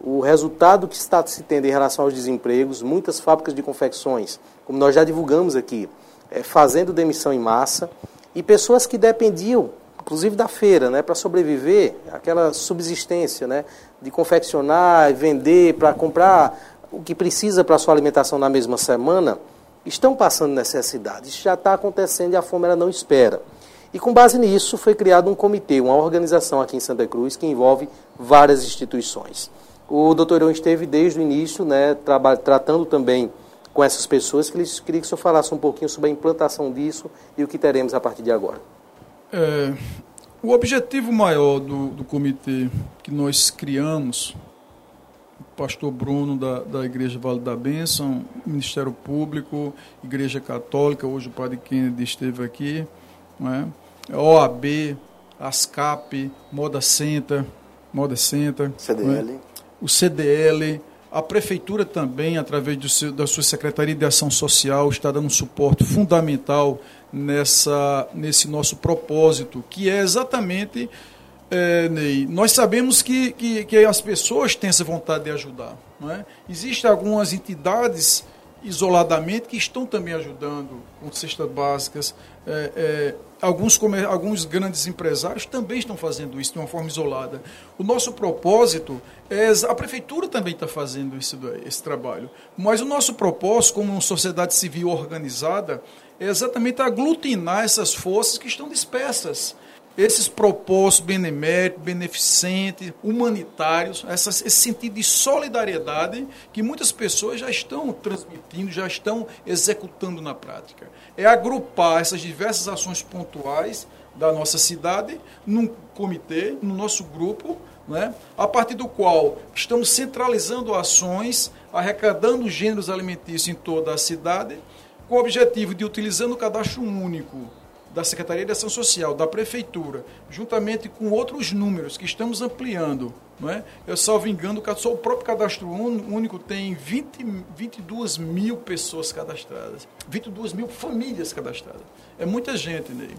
Speaker 2: O resultado que está se tendo em relação aos desempregos, muitas fábricas de confecções, como nós já divulgamos aqui, é, fazendo demissão em massa, e pessoas que dependiam, inclusive da feira, né, para sobreviver, aquela subsistência, né, de confeccionar e vender para comprar o que precisa para a sua alimentação na mesma semana, estão passando necessidade. Isso já está acontecendo e a fome ela não espera. E com base nisso foi criado um comitê, uma organização aqui em Santa Cruz que envolve várias instituições. O doutor Irão esteve desde o início, né, tratando também com essas pessoas, que eles queria que o senhor falasse um pouquinho sobre a implantação disso e o que teremos a partir de agora.
Speaker 13: É, o objetivo maior do, do comitê que nós criamos, o pastor Bruno da, da Igreja Vale da Bênção, Ministério Público, Igreja Católica, hoje o padre Kennedy esteve aqui, né? OAB, ASCAP, Moda Center, Moda Center,
Speaker 3: CDL.
Speaker 13: Né? o CDL, a Prefeitura também, através seu, da sua Secretaria de Ação Social, está dando um suporte fundamental nessa, nesse nosso propósito, que é exatamente, é, Ney, nós sabemos que, que, que, as pessoas têm essa vontade de ajudar. Não é? Existem algumas entidades isoladamente que estão também ajudando com cestas básicas. É, é, alguns, alguns grandes empresários também estão fazendo isso de uma forma isolada. O nosso propósito é. A prefeitura também está fazendo isso, esse trabalho. Mas o nosso propósito, como uma sociedade civil organizada, é exatamente aglutinar essas forças que estão dispersas esses propósitos beneméritos, beneficentes, humanitários, essa, esse sentido de solidariedade que muitas pessoas já estão transmitindo, já estão executando na prática. É agrupar essas diversas ações pontuais da nossa cidade num comitê, no nosso grupo, né, a partir do qual estamos centralizando ações, arrecadando gêneros alimentícios em toda a cidade, com o objetivo de, utilizando o cadastro único da Secretaria de Ação Social, da Prefeitura, juntamente com outros números que estamos ampliando. Não é? Eu salvo engano, só o próprio cadastro único tem 20, 22 mil pessoas cadastradas, 22 mil famílias cadastradas. É muita gente, Ney.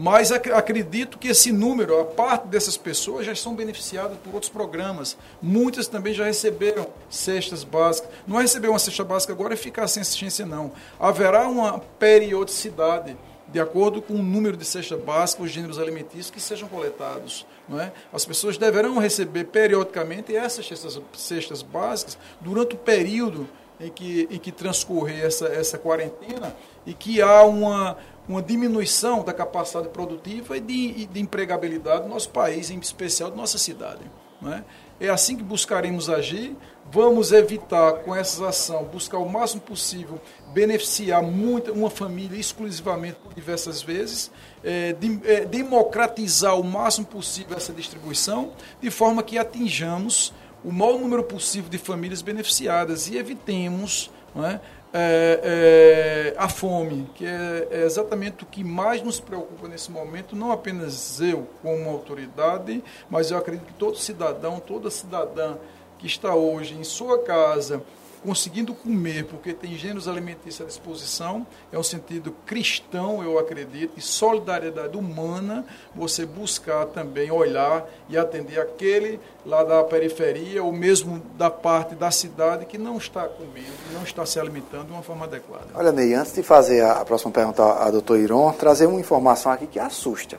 Speaker 13: Mas ac acredito que esse número, a parte dessas pessoas já são beneficiadas por outros programas. Muitas também já receberam cestas básicas. Não é receber uma cesta básica agora e ficar sem assistência, não. Haverá uma periodicidade de acordo com o número de cesta básica, os gêneros alimentícios que sejam coletados. Não é? As pessoas deverão receber periodicamente essas cestas, cestas básicas durante o período em que, em que transcorrer essa, essa quarentena e que há uma, uma diminuição da capacidade produtiva e de, de empregabilidade do nosso país, em especial da nossa cidade. Não é? assim que buscaremos agir. Vamos evitar, com essa ação, buscar o máximo possível beneficiar muita, uma família exclusivamente por diversas vezes, é, de, é, democratizar o máximo possível essa distribuição, de forma que atinjamos o maior número possível de famílias beneficiadas e evitemos é, é, é, a fome, que é, é, exatamente o que mais nos preocupa nesse momento, não apenas eu como autoridade, mas eu acredito que todo cidadão, toda cidadã que está hoje em sua casa conseguindo comer, porque tem gêneros alimentícios à disposição, é um sentido cristão, eu acredito, e solidariedade humana, você buscar também olhar e atender aquele lá da periferia, ou mesmo da parte da cidade que não está comendo, não está se alimentando de uma forma adequada.
Speaker 3: Olha, Ney, antes de fazer a próxima pergunta ao doutor Iron, trazer uma informação aqui que assusta.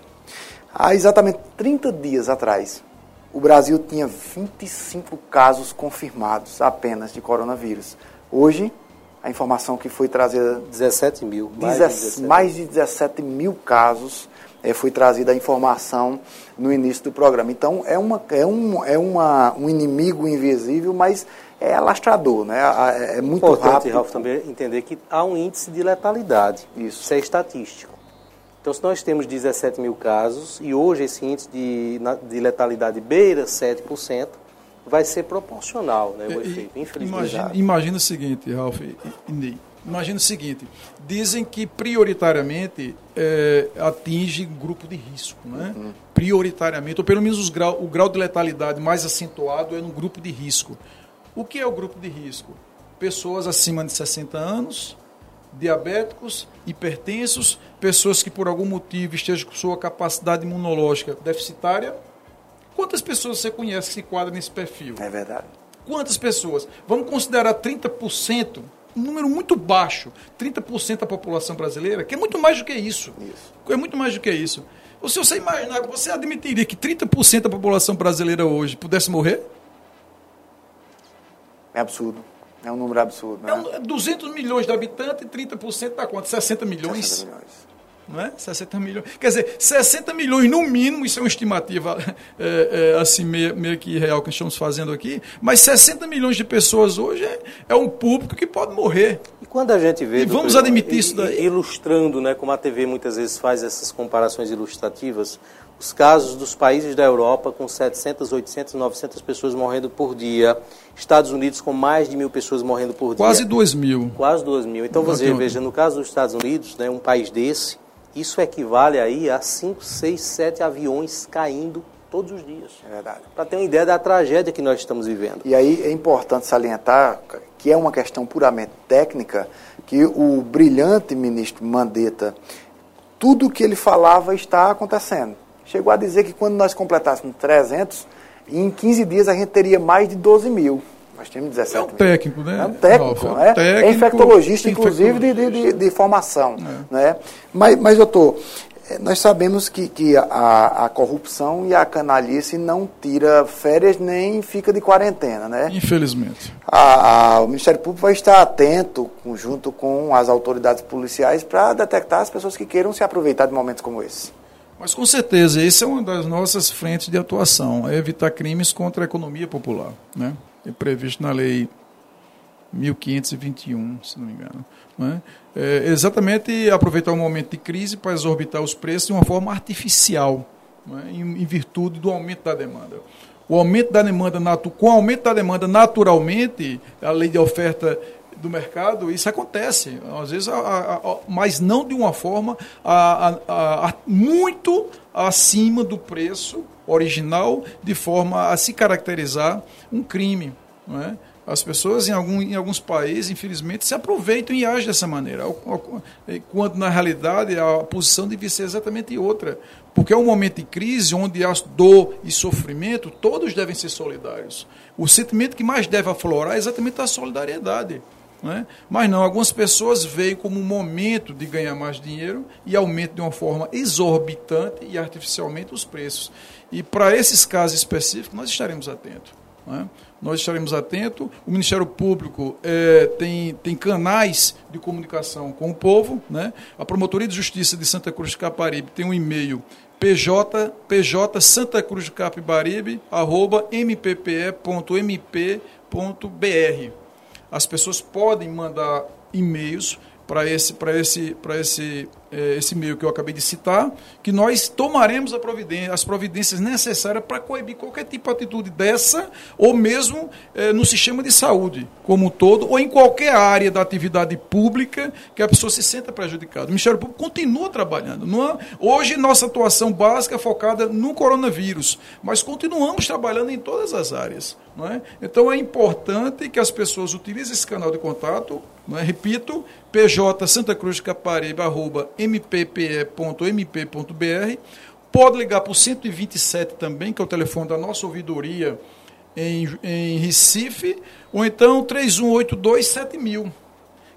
Speaker 3: Há exatamente 30 dias atrás, o Brasil tinha 25 casos confirmados apenas de coronavírus. Hoje, a informação que foi trazida.
Speaker 2: 17 mil.
Speaker 3: Mais, de, 17. mais de 17 mil casos é, foi trazida a informação no início do programa. Então, é, uma, é, um, é uma, um inimigo invisível, mas é alastrador, né? É, é muito Importante, rápido.
Speaker 2: Ralf, também entender que há um índice de letalidade. Isso. Isso é estatístico. Então, se nós temos 17 mil casos e hoje esse índice de, de letalidade beira 7%, vai ser proporcional né, o efeito,
Speaker 13: infelizmente. Imagina, imagina o seguinte, Ralf e Ney. Imagina o seguinte, dizem que prioritariamente é, atinge grupo de risco, né? Uhum. Prioritariamente, ou pelo menos grau, o grau de letalidade mais acentuado é no grupo de risco. O que é o grupo de risco? Pessoas acima de 60 anos, diabéticos, hipertensos, pessoas que por algum motivo estejam com sua capacidade imunológica deficitária. Quantas pessoas você conhece que se enquadram nesse perfil?
Speaker 3: É verdade.
Speaker 13: Quantas pessoas? Vamos considerar 30%, um número muito baixo, 30% da população brasileira, que é muito mais do que isso.
Speaker 3: Isso.
Speaker 13: É muito mais do que isso. Ou se você imaginar, você admitiria que 30% da população brasileira hoje pudesse morrer?
Speaker 3: É absurdo. É um número absurdo. Né?
Speaker 13: É um- 200 milhões de habitantes e 30% dá quanto? 60 milhões?
Speaker 3: 60 milhões.
Speaker 13: Não é? 60 milhões. Quer dizer, 60 milhões no mínimo, isso é uma estimativa [laughs] é, é, assim, meio, meio que real que estamos fazendo aqui, mas 60 milhões de pessoas hoje é, é um público que pode morrer.
Speaker 2: E quando a gente vê.
Speaker 13: E vamos admitir isso daí?
Speaker 2: Ilustrando, né, como a TV muitas vezes faz essas comparações ilustrativas, os casos dos países da Europa com 700, 800, 900 pessoas morrendo por dia, Estados Unidos com mais de mil pessoas morrendo por
Speaker 13: Quase
Speaker 2: dia.
Speaker 13: 2 mil.
Speaker 2: Quase 2 mil. Então você
Speaker 13: ontem.
Speaker 2: veja, no caso dos Estados Unidos, né, um país desse, isso equivale aí a 5, 6, 7 aviões caindo todos os dias.
Speaker 3: É verdade.
Speaker 2: Para ter uma ideia da tragédia que nós estamos vivendo.
Speaker 3: E aí é importante salientar que é uma questão puramente técnica, que o brilhante ministro Mandetta, tudo o que ele falava está acontecendo. Chegou a dizer que quando nós completássemos 300, em 15 dias a gente teria mais de 12 mil. Nós tínhamos 17
Speaker 13: É um
Speaker 3: mil.
Speaker 13: técnico, né?
Speaker 3: É um técnico?
Speaker 13: É
Speaker 3: né? é
Speaker 13: técnico,
Speaker 3: infectologista, inclusive, de, de, de- de formação. Né? Mas, mas, doutor, eh, nós sabemos que, que a, a corrupção e a canalice não tira férias nem fica de quarentena, né?
Speaker 13: Infelizmente.
Speaker 3: A- a- o Ministério Público vai estar atento, junto com as autoridades policiais, para detectar as pessoas que queiram se aproveitar de momentos como esse.
Speaker 13: Mas com certeza, essa é uma das nossas frentes de atuação, é evitar crimes contra a economia popular. Né? É previsto na lei 1521, se não me engano. não é? Exatamente aproveitar o momento de crise para exorbitar os preços de uma forma artificial, não é? em, em virtude do aumento da demanda. O aumento da demanda, com o aumento da demanda, naturalmente, a lei de oferta do mercado, isso acontece, às vezes, a- a- a- mas não de uma forma muito acima do preço original, de forma a se caracterizar um crime. Não é? As pessoas em, algum, em alguns países, infelizmente, se aproveitam e agem dessa maneira, ao- quando na realidade a posição devia ser exatamente outra. Porque é um momento de crise onde há dor e sofrimento, todos devem ser solidários. O sentimento que mais deve aflorar é exatamente a solidariedade. Né? Mas não, algumas pessoas veem como um momento de ganhar mais dinheiro e aumentam de uma forma exorbitante e artificialmente os preços. E para esses casos específicos, nós estaremos atentos. né? Nós estaremos atentos. O Ministério Público eh, tem, tem canais de comunicação com o povo. Né? A Promotoria de Justiça de Santa Cruz de Caparibe tem um e-mail pj, pj Santa Cruz de arroba mppe.mp.br as pessoas podem mandar e-mails para esse, para esse, para esse, esse e-mail que eu acabei de citar, que nós tomaremos providência, as providências necessárias para coibir qualquer tipo de atitude dessa, ou mesmo eh, no sistema de saúde como um todo, ou em qualquer área da atividade pública que a pessoa se sinta prejudicada. O Ministério Público continua trabalhando. É- hoje, nossa atuação básica é focada no coronavírus, mas continuamos trabalhando em todas as áreas. É? Então é importante que as pessoas utilizem esse canal de contato, é? repito, pj Santa Mppe.mp.br. Pode ligar para o 127 também, que é o telefone da nossa ouvidoria em, em Recife, ou então 31827000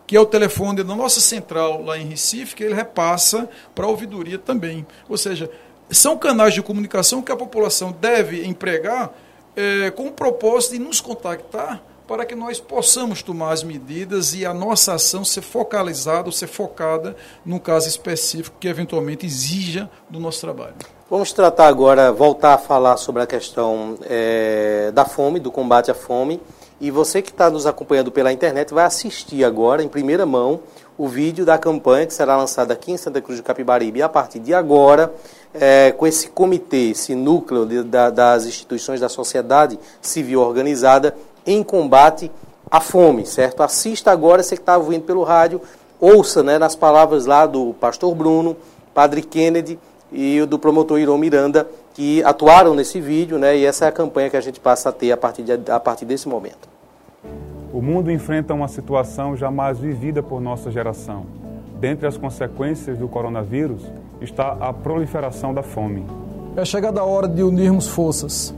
Speaker 13: que é o telefone da nossa central lá em Recife, que ele repassa para a ouvidoria também. Ou seja, são canais de comunicação que a população deve empregar eh, com o propósito de nos contactar para que nós possamos tomar as medidas e a nossa ação ser focalizada ou ser focada num caso específico que eventualmente exija do nosso trabalho.
Speaker 2: Vamos tratar agora, voltar a falar sobre a questão eh, da fome, do combate à fome. E você que está nos acompanhando pela internet vai assistir agora, em primeira mão, o vídeo da campanha que será lançada aqui em Santa Cruz do Capibaribe a partir de agora, eh, com esse comitê, esse núcleo de- da- das instituições da sociedade civil organizada em combate à fome, certo? Assista agora, você que está ouvindo pelo rádio, ouça né, nas palavras lá do pastor Bruno, padre Kennedy e o do promotor Irão Miranda, que atuaram nesse vídeo, né, e essa é a campanha que a gente passa a ter a partir, de, a partir desse momento.
Speaker 14: O mundo enfrenta uma situação jamais vivida por nossa geração. Dentre as consequências do coronavírus está a proliferação da fome.
Speaker 13: É chegada a hora de unirmos forças.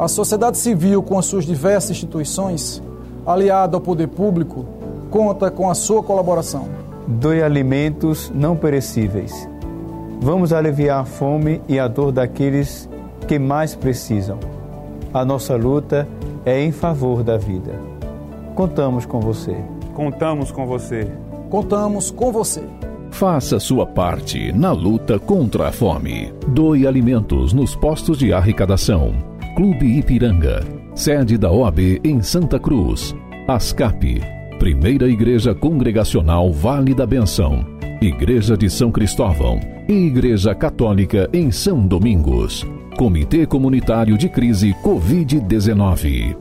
Speaker 13: A sociedade civil, com as suas diversas instituições, aliada ao poder público, conta com a sua colaboração.
Speaker 15: Doe alimentos não perecíveis. Vamos aliviar a fome e a dor daqueles que mais precisam. A nossa luta é em favor da vida. Contamos com você.
Speaker 14: Contamos com você.
Speaker 13: Contamos com você.
Speaker 1: Faça sua parte na luta contra a fome. Doe alimentos nos postos de arrecadação. Clube Ipiranga, sede da OAB em Santa Cruz. ASCAP, Primeira Igreja Congregacional Vale da Benção. Igreja de São Cristóvão e Igreja Católica em São Domingos. Comitê Comunitário de Crise Covid-19.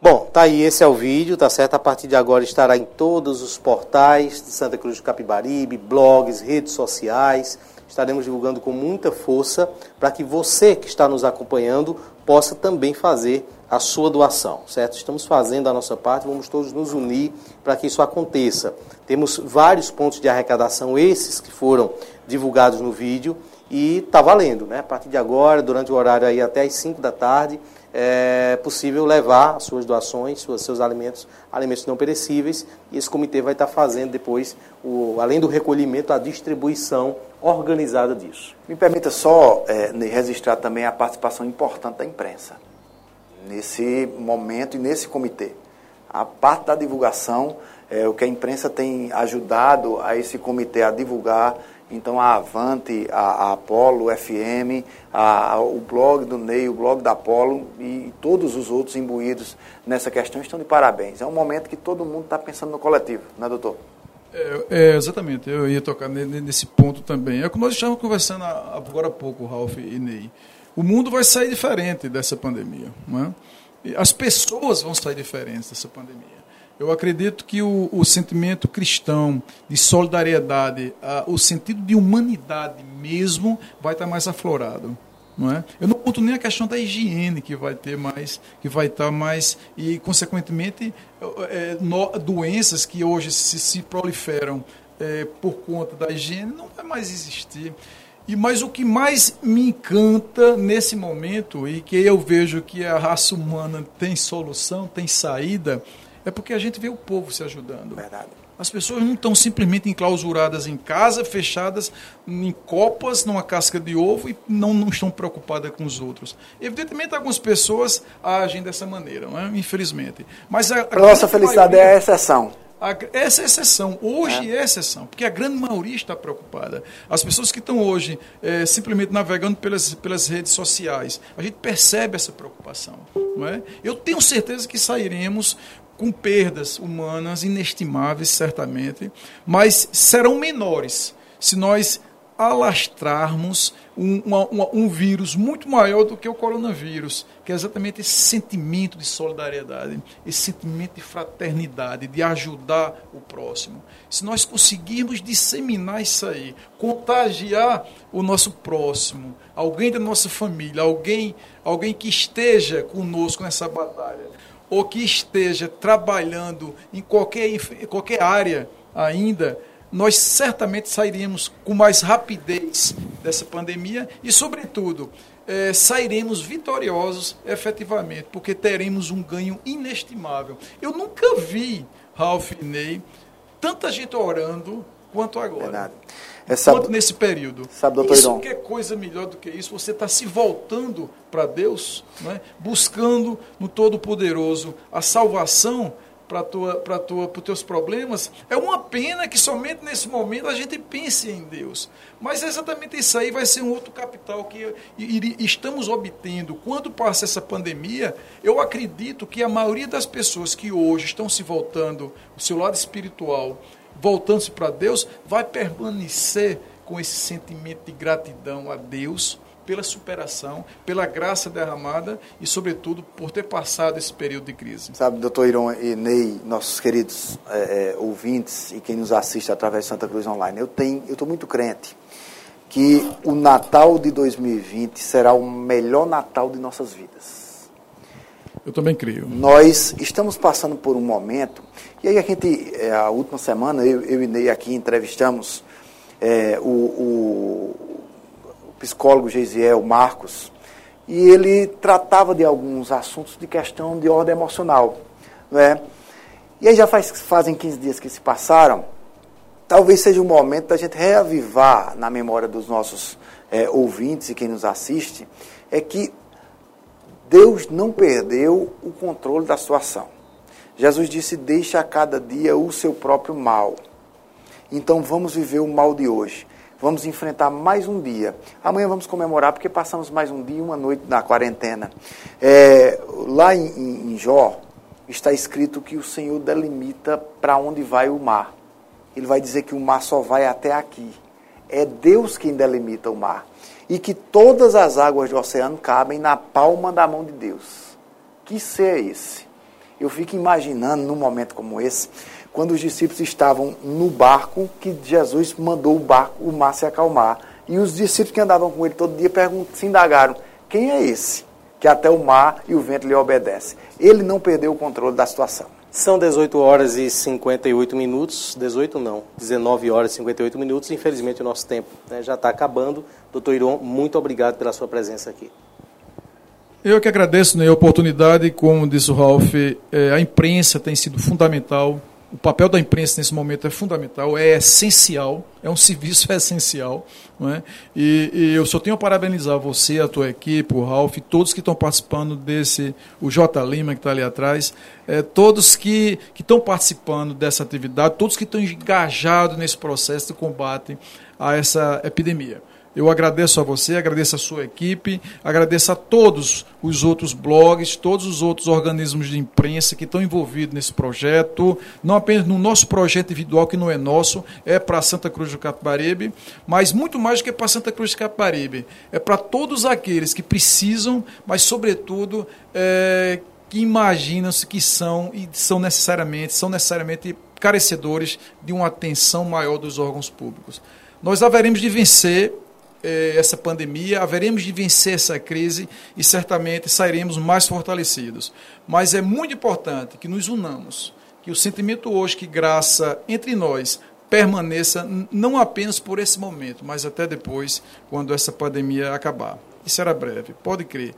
Speaker 2: Bom, tá aí, esse é o vídeo, tá certo? A partir de agora estará em todos os portais de Santa Cruz do Capibaribe, blogs, redes sociais. Estaremos divulgando com muita força para que você que está nos acompanhando possa também fazer a sua doação, certo? Estamos fazendo a nossa parte, vamos todos nos unir para que isso aconteça. Temos vários pontos de arrecadação, esses que foram divulgados no vídeo, e está valendo, né? A partir de agora, durante o horário aí até as 5 da tarde, é possível levar as suas doações, seus, seus alimentos, alimentos não perecíveis, e esse comitê vai estar fazendo depois, o, além do recolhimento, a distribuição organizada disso.
Speaker 3: Me permita só é, registrar também a participação importante da imprensa nesse momento e nesse comitê. A parte da divulgação, é, o que a imprensa tem ajudado a esse comitê a divulgar então a Avante, a, a Apolo FM, a, a, o blog do Ney, o blog da Apolo e todos os outros imbuídos nessa questão estão de parabéns. É um momento que todo mundo está pensando no coletivo, não é, doutor?
Speaker 13: É, é, exatamente, eu ia tocar nesse ponto também. É o que nós estávamos conversando agora há pouco, Ralph e Ney. O mundo vai sair diferente dessa pandemia. Não é? As pessoas vão sair diferentes dessa pandemia. Eu acredito que o, o sentimento cristão de solidariedade, a, o sentido de humanidade mesmo, vai estar mais aflorado. Não é? Eu não conto nem a questão da higiene que vai ter mais, que vai estar mais e consequentemente é, no, doenças que hoje se, se proliferam é, por conta da higiene não vai mais existir. E mas o que mais me encanta nesse momento e que eu vejo que a raça humana tem solução, tem saída, é porque a gente vê o povo se ajudando.
Speaker 3: Verdade.
Speaker 13: As pessoas não estão simplesmente enclausuradas em casa, fechadas em copas, numa casca de ovo e não, não estão preocupadas com os outros. Evidentemente, algumas pessoas agem dessa maneira, não é? infelizmente. Mas a, a
Speaker 3: nossa felicidade maioria, é a exceção.
Speaker 13: A, essa é exceção. Hoje é. é. exceção, porque a grande maioria está preocupada. As pessoas que estão hoje é, simplesmente navegando pelas, pelas redes sociais, a gente percebe essa preocupação. Não é? Eu tenho certeza que sairemos com perdas humanas inestimáveis, certamente, mas serão menores se nós alastrarmos um, uma, um, vírus muito maior do que o coronavírus, que é exatamente esse sentimento de solidariedade, esse sentimento de fraternidade, de ajudar o próximo. Se nós conseguirmos disseminar isso aí, contagiar o nosso próximo, alguém da nossa família, alguém, alguém que esteja conosco nessa batalha, ou que esteja trabalhando em qualquer, em qualquer área ainda, nós certamente sairíamos com mais rapidez dessa pandemia e, sobretudo, é, sairemos vitoriosos efetivamente, porque teremos um ganho inestimável. Eu nunca vi, Ralph Ney, tanta gente orando quanto agora. Verdade. É, sabe, quanto nesse período.
Speaker 3: Sabe, doutor
Speaker 13: isso que é coisa melhor do que isso? Você está se voltando para Deus, é? buscando no Todo-Poderoso a salvação para tua, para tua, os teus problemas. É uma pena que somente nesse momento a gente pense em Deus. Mas exatamente isso aí vai ser um outro capital que estamos obtendo. Quando passa essa pandemia, eu acredito que a maioria das pessoas que hoje estão se voltando, o seu lado espiritual, voltando-se para Deus, vai permanecer com esse sentimento de gratidão a Deus pela superação, pela graça derramada e, sobretudo, por ter passado esse período de crise.
Speaker 3: Sabe, doutor Iron e Ney, nossos queridos é, é, ouvintes e quem nos assiste através de Santa Cruz Online, eu tenho, eu estou muito crente que o Natal de 2020 será o melhor Natal de nossas vidas.
Speaker 13: Eu também creio.
Speaker 3: Nós estamos passando por um momento, e aí a gente, é, a última semana, eu, eu e Ney aqui entrevistamos é, o, o, psicólogo Geisiel Marcos, e ele tratava de alguns assuntos de questão de ordem emocional. Não é? E aí já faz, fazem 15 dias que se passaram, talvez seja o momento da gente reavivar na memória dos nossos é, ouvintes e quem nos assiste, é que Deus não perdeu o controle da situação. Jesus disse: Deixa a cada dia o seu próprio mal. Então vamos viver o mal de hoje. Vamos enfrentar mais um dia. Amanhã vamos comemorar porque passamos mais um dia e uma noite na quarentena. É, lá em, em, Jó está escrito que o Senhor delimita para onde vai o mar. Ele vai dizer que o mar só vai até aqui. É Deus quem delimita o mar. E que todas as águas do oceano cabem na palma da mão de Deus. Que ser é esse? Eu fico imaginando num momento como esse, quando os discípulos estavam no barco, que Jesus mandou o barco, o mar se acalmar. E os discípulos que andavam com ele todo dia se indagaram: quem é esse? Que até o mar e o vento lhe obedecem. Ele não perdeu o controle da situação.
Speaker 2: São 18 horas e 58 minutos, 18 não, 19 horas e 58 minutos. Infelizmente o nosso tempo né, já está acabando. Doutor Iron, muito obrigado pela sua presença aqui.
Speaker 13: Eu que agradeço né, a oportunidade, como disse o Ralf, é, a imprensa tem sido fundamental o papel da imprensa nesse momento é fundamental, é essencial, é um [laughs] serviço essencial. Não é? e, e, eu só tenho a parabenizar você, a tua equipe, o Ralf, todos que estão participando desse, o J. Lima que está ali atrás, é, todos que, que estão participando dessa atividade, todos que estão engajados nesse processo de combate a essa epidemia. Eu agradeço a você, agradeço a sua equipe, agradeço a todos os outros blogs, todos os outros organismos de imprensa que estão envolvidos nesse projeto, não apenas no nosso projeto individual, que não é nosso, é para Santa Cruz do Capibaribe, mas muito mais do que para Santa Cruz do Capibaribe. É para todos aqueles que precisam, mas, sobretudo, é, que imaginam-se que são e são necessariamente, são necessariamente carecedores de uma atenção maior dos órgãos públicos. Nós haveremos de vencer eh, essa pandemia, haveremos de vencer essa crise e certamente sairemos mais fortalecidos. Mas é muito importante que nos unamos, que o sentimento hoje que graça entre nós permaneça não apenas por esse momento, mas até depois, quando essa pandemia acabar. E será breve, pode crer.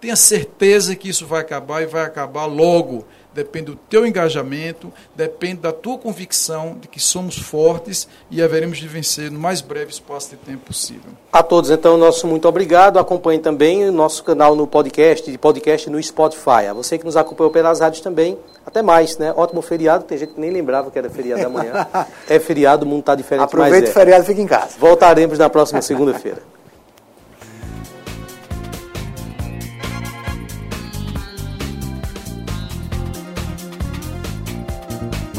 Speaker 13: Tenha certeza que isso vai acabar e vai acabar logo depende do teu engajamento, depende da tua convicção de que somos fortes e haveremos de vencer no mais breve espaço de tempo possível.
Speaker 2: A todos, então, nosso muito obrigado. Acompanhe também o nosso canal no podcast, de podcast no Spotify. A você que nos acompanhou pelas rádios também, até mais, né? Ótimo feriado, tem gente que nem lembrava que era feriado amanhã. [laughs] é feriado, o mundo está diferente,
Speaker 3: Aproveite
Speaker 2: é.
Speaker 3: o feriado e fique em casa.
Speaker 2: Voltaremos na próxima segunda-feira.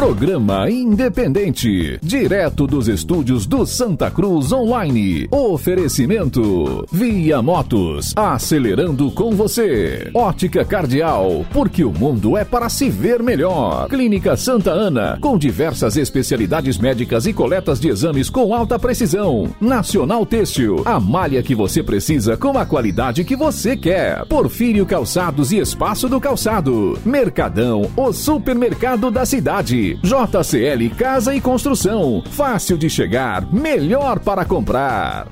Speaker 1: Programa Independente, direto dos estúdios do Santa Cruz Online. Oferecimento: Via Motos, acelerando com você. Ótica Cardial, porque o mundo é para se ver melhor. Clínica Santa Ana, com diversas especialidades médicas e coletas de exames com alta precisão. Nacional Têxtil, a malha que você precisa com a qualidade que você quer. Porfírio Calçados e Espaço do Calçado. Mercadão, o supermercado da cidade. JCL Casa e Construção. Fácil de chegar, melhor para comprar.